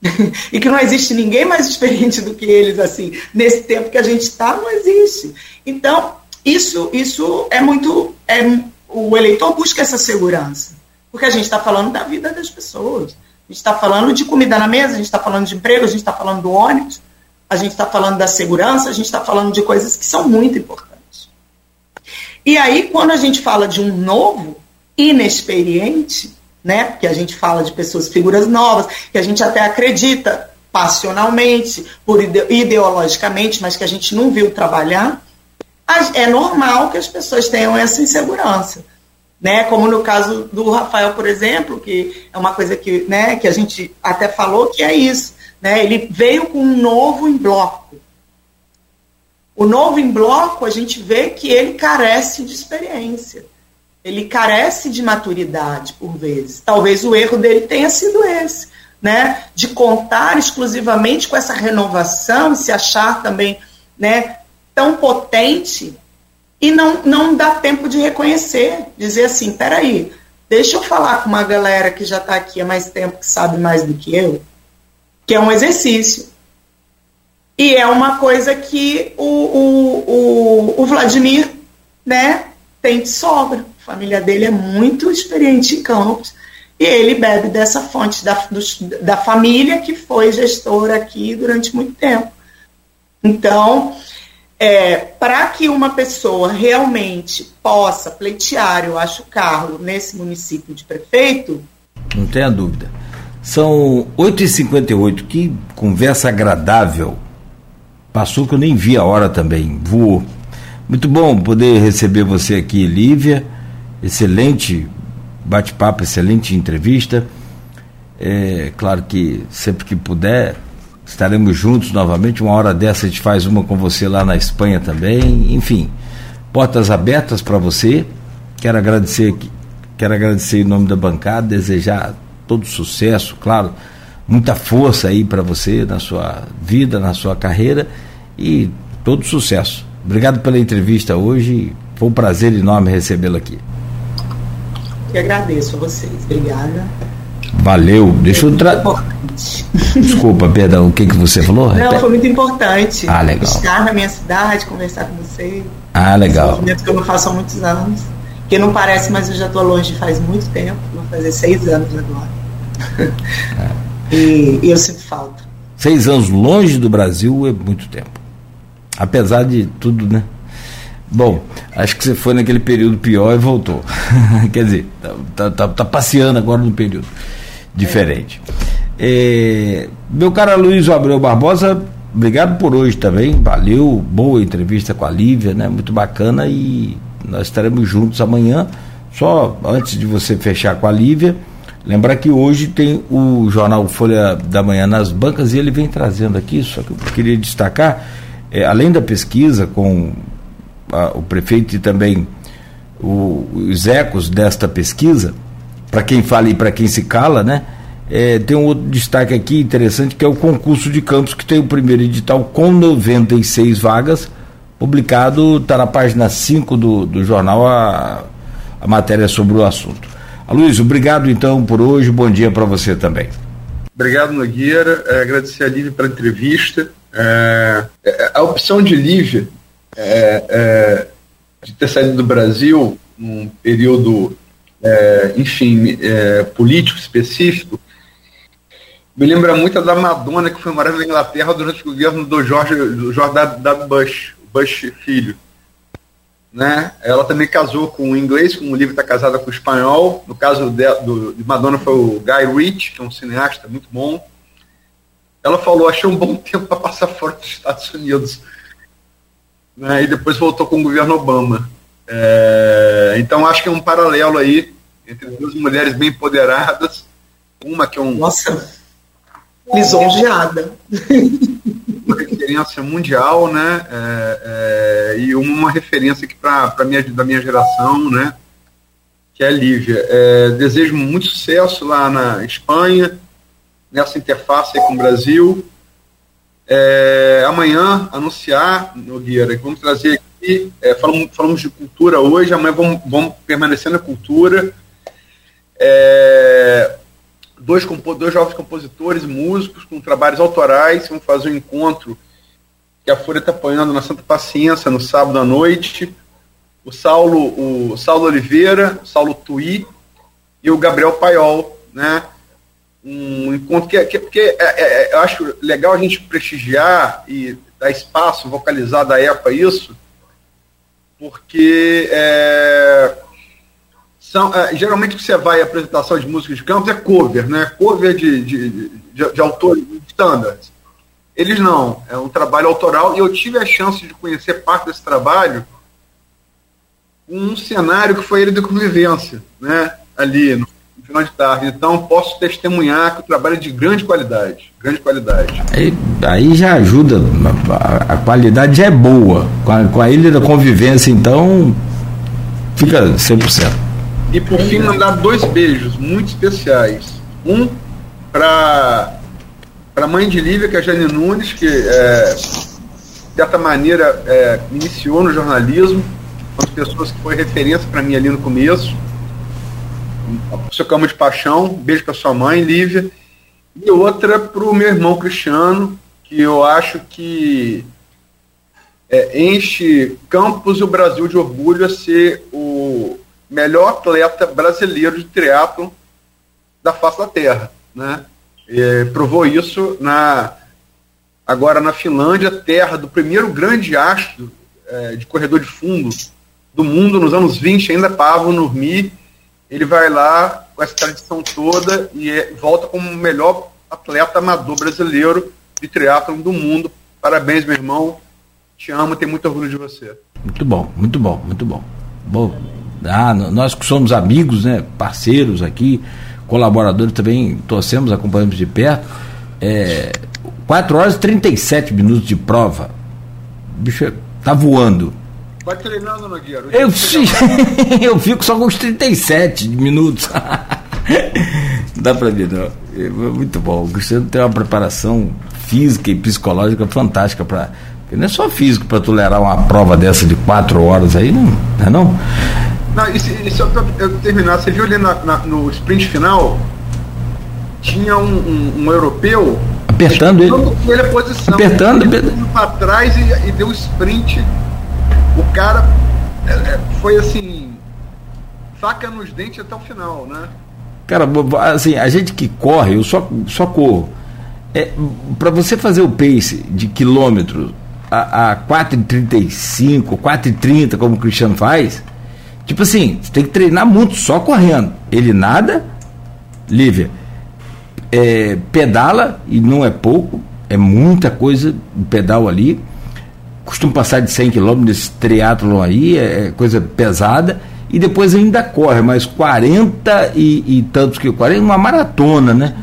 C: e que não existe ninguém mais experiente do que eles, assim, nesse tempo que a gente está, não existe. Então, isso, isso é muito. É, o eleitor busca essa segurança, porque a gente está falando da vida das pessoas. A gente está falando de comida na mesa, a gente está falando de emprego, a gente está falando do ônibus, a gente está falando da segurança, a gente está falando de coisas que são muito importantes. E aí, quando a gente fala de um novo, inexperiente, né? Que a gente fala de pessoas, figuras novas, que a gente até acredita passionalmente, por ideologicamente, mas que a gente não viu trabalhar, é normal que as pessoas tenham essa insegurança. Né, como no caso do Rafael, por exemplo, que é uma coisa que, né, que a gente até falou que é isso. Né, ele veio com um novo em bloco. O novo em bloco, a gente vê que ele carece de experiência ele carece de maturidade por vezes. Talvez o erro dele tenha sido esse, né? De contar exclusivamente com essa renovação, se achar também, né, tão potente e não não dá tempo de reconhecer, dizer assim, peraí, deixa eu falar com uma galera que já está aqui há mais tempo, que sabe mais do que eu, que é um exercício. E é uma coisa que o, o, o, o Vladimir, né, tem de sobra família dele é muito experiente em campos e ele bebe dessa fonte da, da família que foi gestora aqui durante muito tempo. Então, é, para que uma pessoa realmente possa pleitear, eu acho, cargo nesse município de prefeito.
B: Não tenha dúvida. São 8h58, que conversa agradável. Passou que eu nem vi a hora também, voou. Muito bom poder receber você aqui, Lívia excelente bate-papo, excelente entrevista. É claro que sempre que puder estaremos juntos novamente. Uma hora dessa a gente faz uma com você lá na Espanha também. Enfim, portas abertas para você. Quero agradecer, quero agradecer em nome da bancada, desejar todo sucesso, claro, muita força aí para você na sua vida, na sua carreira e todo sucesso. Obrigado pela entrevista hoje. Foi um prazer enorme recebê-lo aqui
C: que agradeço a vocês. Obrigada.
B: Valeu. Deixa eu tra... Desculpa, perdão, o que, que você falou?
C: Não, foi muito importante.
B: Ah, legal.
C: Estar na minha cidade, conversar com você.
B: Ah, legal.
C: Um que eu não faço há muitos anos. Que não parece, mas eu já estou longe faz muito tempo. Vou fazer seis anos agora. É. E, eu sinto falta.
B: Seis anos longe do Brasil é muito tempo. Apesar de tudo, né? Bom, acho que você foi naquele período pior e voltou. Quer dizer, tá, tá, tá, tá, passeando agora no período diferente. É, meu caro Luiz Abreu Barbosa, obrigado por hoje também. Valeu, boa entrevista com a Lívia, né? Muito bacana e nós estaremos juntos amanhã. Só antes de você fechar com a Lívia, lembrar que hoje tem o jornal Folha da Manhã nas bancas e ele vem trazendo aqui, só que eu queria destacar, é, além da pesquisa com a, o prefeito e também o, os ecos desta pesquisa, para quem fala e para quem se cala, né? É, tem um outro destaque aqui interessante que é o concurso de campos, que tem o primeiro edital com 96 vagas, publicado, está na página 5 do, do jornal a, a matéria sobre o assunto. Luiz, obrigado então por hoje, bom dia para você também.
D: Obrigado, Nogueira. É, agradecer a Lívia pela entrevista. É, é a opção de Lívia é, é, de ter saído do Brasil num período, é, enfim, político específico, me lembra muito da Madonna que foi morar na Inglaterra durante o governo do George, do W. Bush, Bush filho. Né? Ela também casou com um inglês, como o livro está casada com o espanhol. No caso de, do, de Madonna foi o Guy Ritchie, que é um cineasta muito bom. Ela falou, achei um bom tempo para passar fora dos Estados Unidos né, e depois voltou com o governo Obama. É, então acho que é um paralelo aí entre duas mulheres bem empoderadas, uma que é um.
C: Nossa, lisonjeada.
D: uma referência mundial, né? É, é, e uma referência aqui para minha da minha geração, né? Que é a Lívia. É, desejo muito sucesso lá na Espanha, nessa interface com o Brasil. É, amanhã anunciar, Nogueira, que vamos trazer aqui, é, falamos, falamos de cultura hoje, amanhã vamos, vamos permanecer na cultura. É, dois, dois jovens compositores, músicos, com trabalhos autorais, vão fazer um encontro que a Folha está apoiando na Santa Paciência no sábado à noite. O Saulo, o Saulo Oliveira, o Saulo Tui e o Gabriel Paiol, né? Um encontro que, que, que é, é, é, eu acho legal a gente prestigiar e dar espaço, vocalizar da época isso, porque é, são, é, geralmente que você vai à apresentação de música de campos é cover, né? Cover de, de, de, de autores standards. Eles não, é um trabalho autoral e eu tive a chance de conhecer parte desse trabalho um cenário que foi ele de convivência, né? Ali no, no final de tarde. Então posso testemunhar que o trabalho é de grande qualidade, grande qualidade.
B: Aí, aí já ajuda, a, a, qualidade já é boa. Com a, com a ilha da convivência, então fica 100%.
D: E por fim, mandar dois beijos muito especiais. Um para a mãe de Lívia, que é a Jane Nunes, que é, de certa maneira é, iniciou no jornalismo, uma das pessoas que foi referência para mim ali no começo. O seu cama de paixão, beijo para sua mãe, Lívia. E outra para o meu irmão Cristiano, que eu acho que é, enche Campos e o Brasil de orgulho a ser o melhor atleta brasileiro de triatlo da face da Terra, né? E provou isso na agora na Finlândia, terra do primeiro grande astro é, de corredor de fundo do mundo nos anos 20, ainda Pavo Nurmi. Ele vai lá com essa tradição toda e é, volta como o melhor atleta amador brasileiro de triatlon do mundo. Parabéns, meu irmão. Te amo, tenho muito orgulho de você.
B: Muito bom, muito bom, muito bom. Bom, ah, nós que somos amigos, né, parceiros aqui, colaboradores também, torcemos, acompanhamos de perto. É, 4 horas e 37 minutos de prova. O bicho tá voando.
D: Vai treinando, Nogueira.
B: Eu, eu fico só com os 37 minutos. não dá pra ver, não. É muito bom. O Cristiano tem uma preparação física e psicológica fantástica para não é só físico para tolerar uma prova dessa de quatro horas aí, não, não é não?
D: Não, e, se, e só pra eu terminar, você viu ali na, na, no sprint final, tinha um, um, um europeu
B: apertando ele.
D: ele a posição.
B: Apertando,
D: ele apertando. para trás e, e, deu sprint. O cara é, é, foi assim, faca nos dentes até o final, né?
B: Cara, assim, a gente que corre, eu só, só corro. É, para você fazer o pace de quilômetros a, a 4,35, 4,30, como o Cristiano faz, Tipo assim, você tem que treinar muito só correndo. Ele nada, Lívia, é, pedala, e não é pouco, é muita coisa o pedal ali. Costuma passar de 100 km nesse triatlon aí, é, é coisa pesada. E depois ainda corre, mas 40 e, e tantos que 40 uma maratona, né?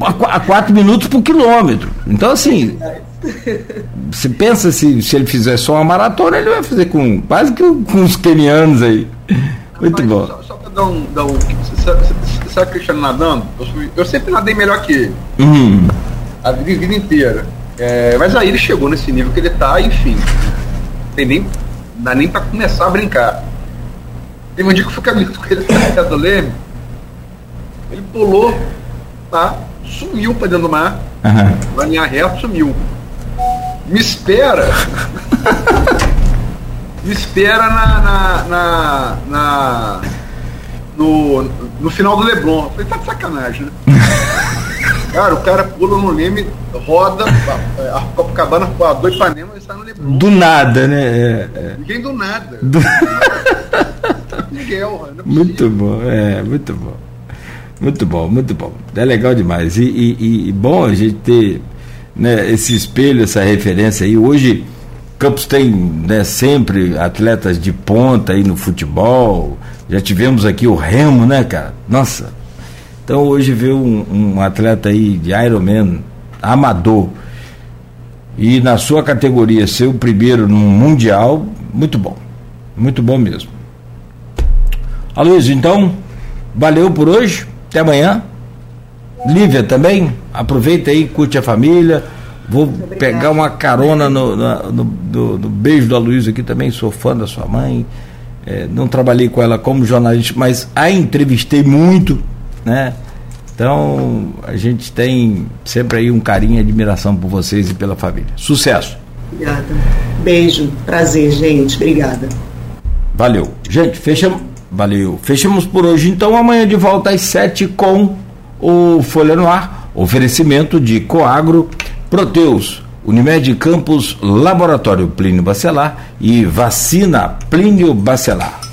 B: A 4 minutos por quilômetro. Então, assim, você pensa se, se ele fizer só uma maratona, ele vai fazer com quase que com os kenianos aí. Muito bom.
D: Só, só para dar um. Dar um você sabe Cristiano nadando? Eu, eu, sempre nadei melhor que ele.
B: Uhum.
D: A vida, vida inteira. É, mas aí ele chegou nesse nível que ele tá, enfim. Tem nem, dá nem para começar a brincar. Teve um dia que eu fui caminhando com ele na do Leme. Ele pulou, tá? Sumiu para dentro do mar.
B: Uhum.
D: Na linha reta, sumiu me espera. me espera na, na, na, na, no, no final do Leblon. Eu falei, tá de sacanagem, né? cara, o cara pula no leme, roda, a, a Copacabana, a do Ipanema e está no Leblon.
B: Do nada, né? É,
D: é. Ninguém do nada.
B: Do...
D: Miguel,
B: é muito bom, é, muito bom. Muito bom, muito bom. É legal demais. E, e, e bom a gente ter né, esse espelho, essa referência aí. Hoje, Campos tem né, sempre atletas de ponta aí no futebol. Já tivemos aqui o Remo, né, cara? Nossa. Então hoje ver um, um atleta aí de Ironman amador e na sua categoria ser o primeiro no Mundial, muito bom. Muito bom mesmo. Aloysio, então, valeu por hoje. Até amanhã. Lívia também, aproveita aí, curte a família. Vou pegar uma carona no, no, no, no beijo do Aloysio aqui também, sou fã da sua mãe. É, não trabalhei com ela como jornalista, mas a entrevistei muito, né? Então, a gente tem sempre aí um carinho e admiração por vocês e pela família. Sucesso!
C: Obrigada. Beijo, prazer, gente. Obrigada.
B: Valeu. Gente, fechamos. Valeu. Fechamos por hoje. Então, amanhã de volta às 7 com o Folha no Ar. Oferecimento de Coagro, Proteus, Unimed Campos, Laboratório Plínio Bacelar e Vacina Plínio Bacelar.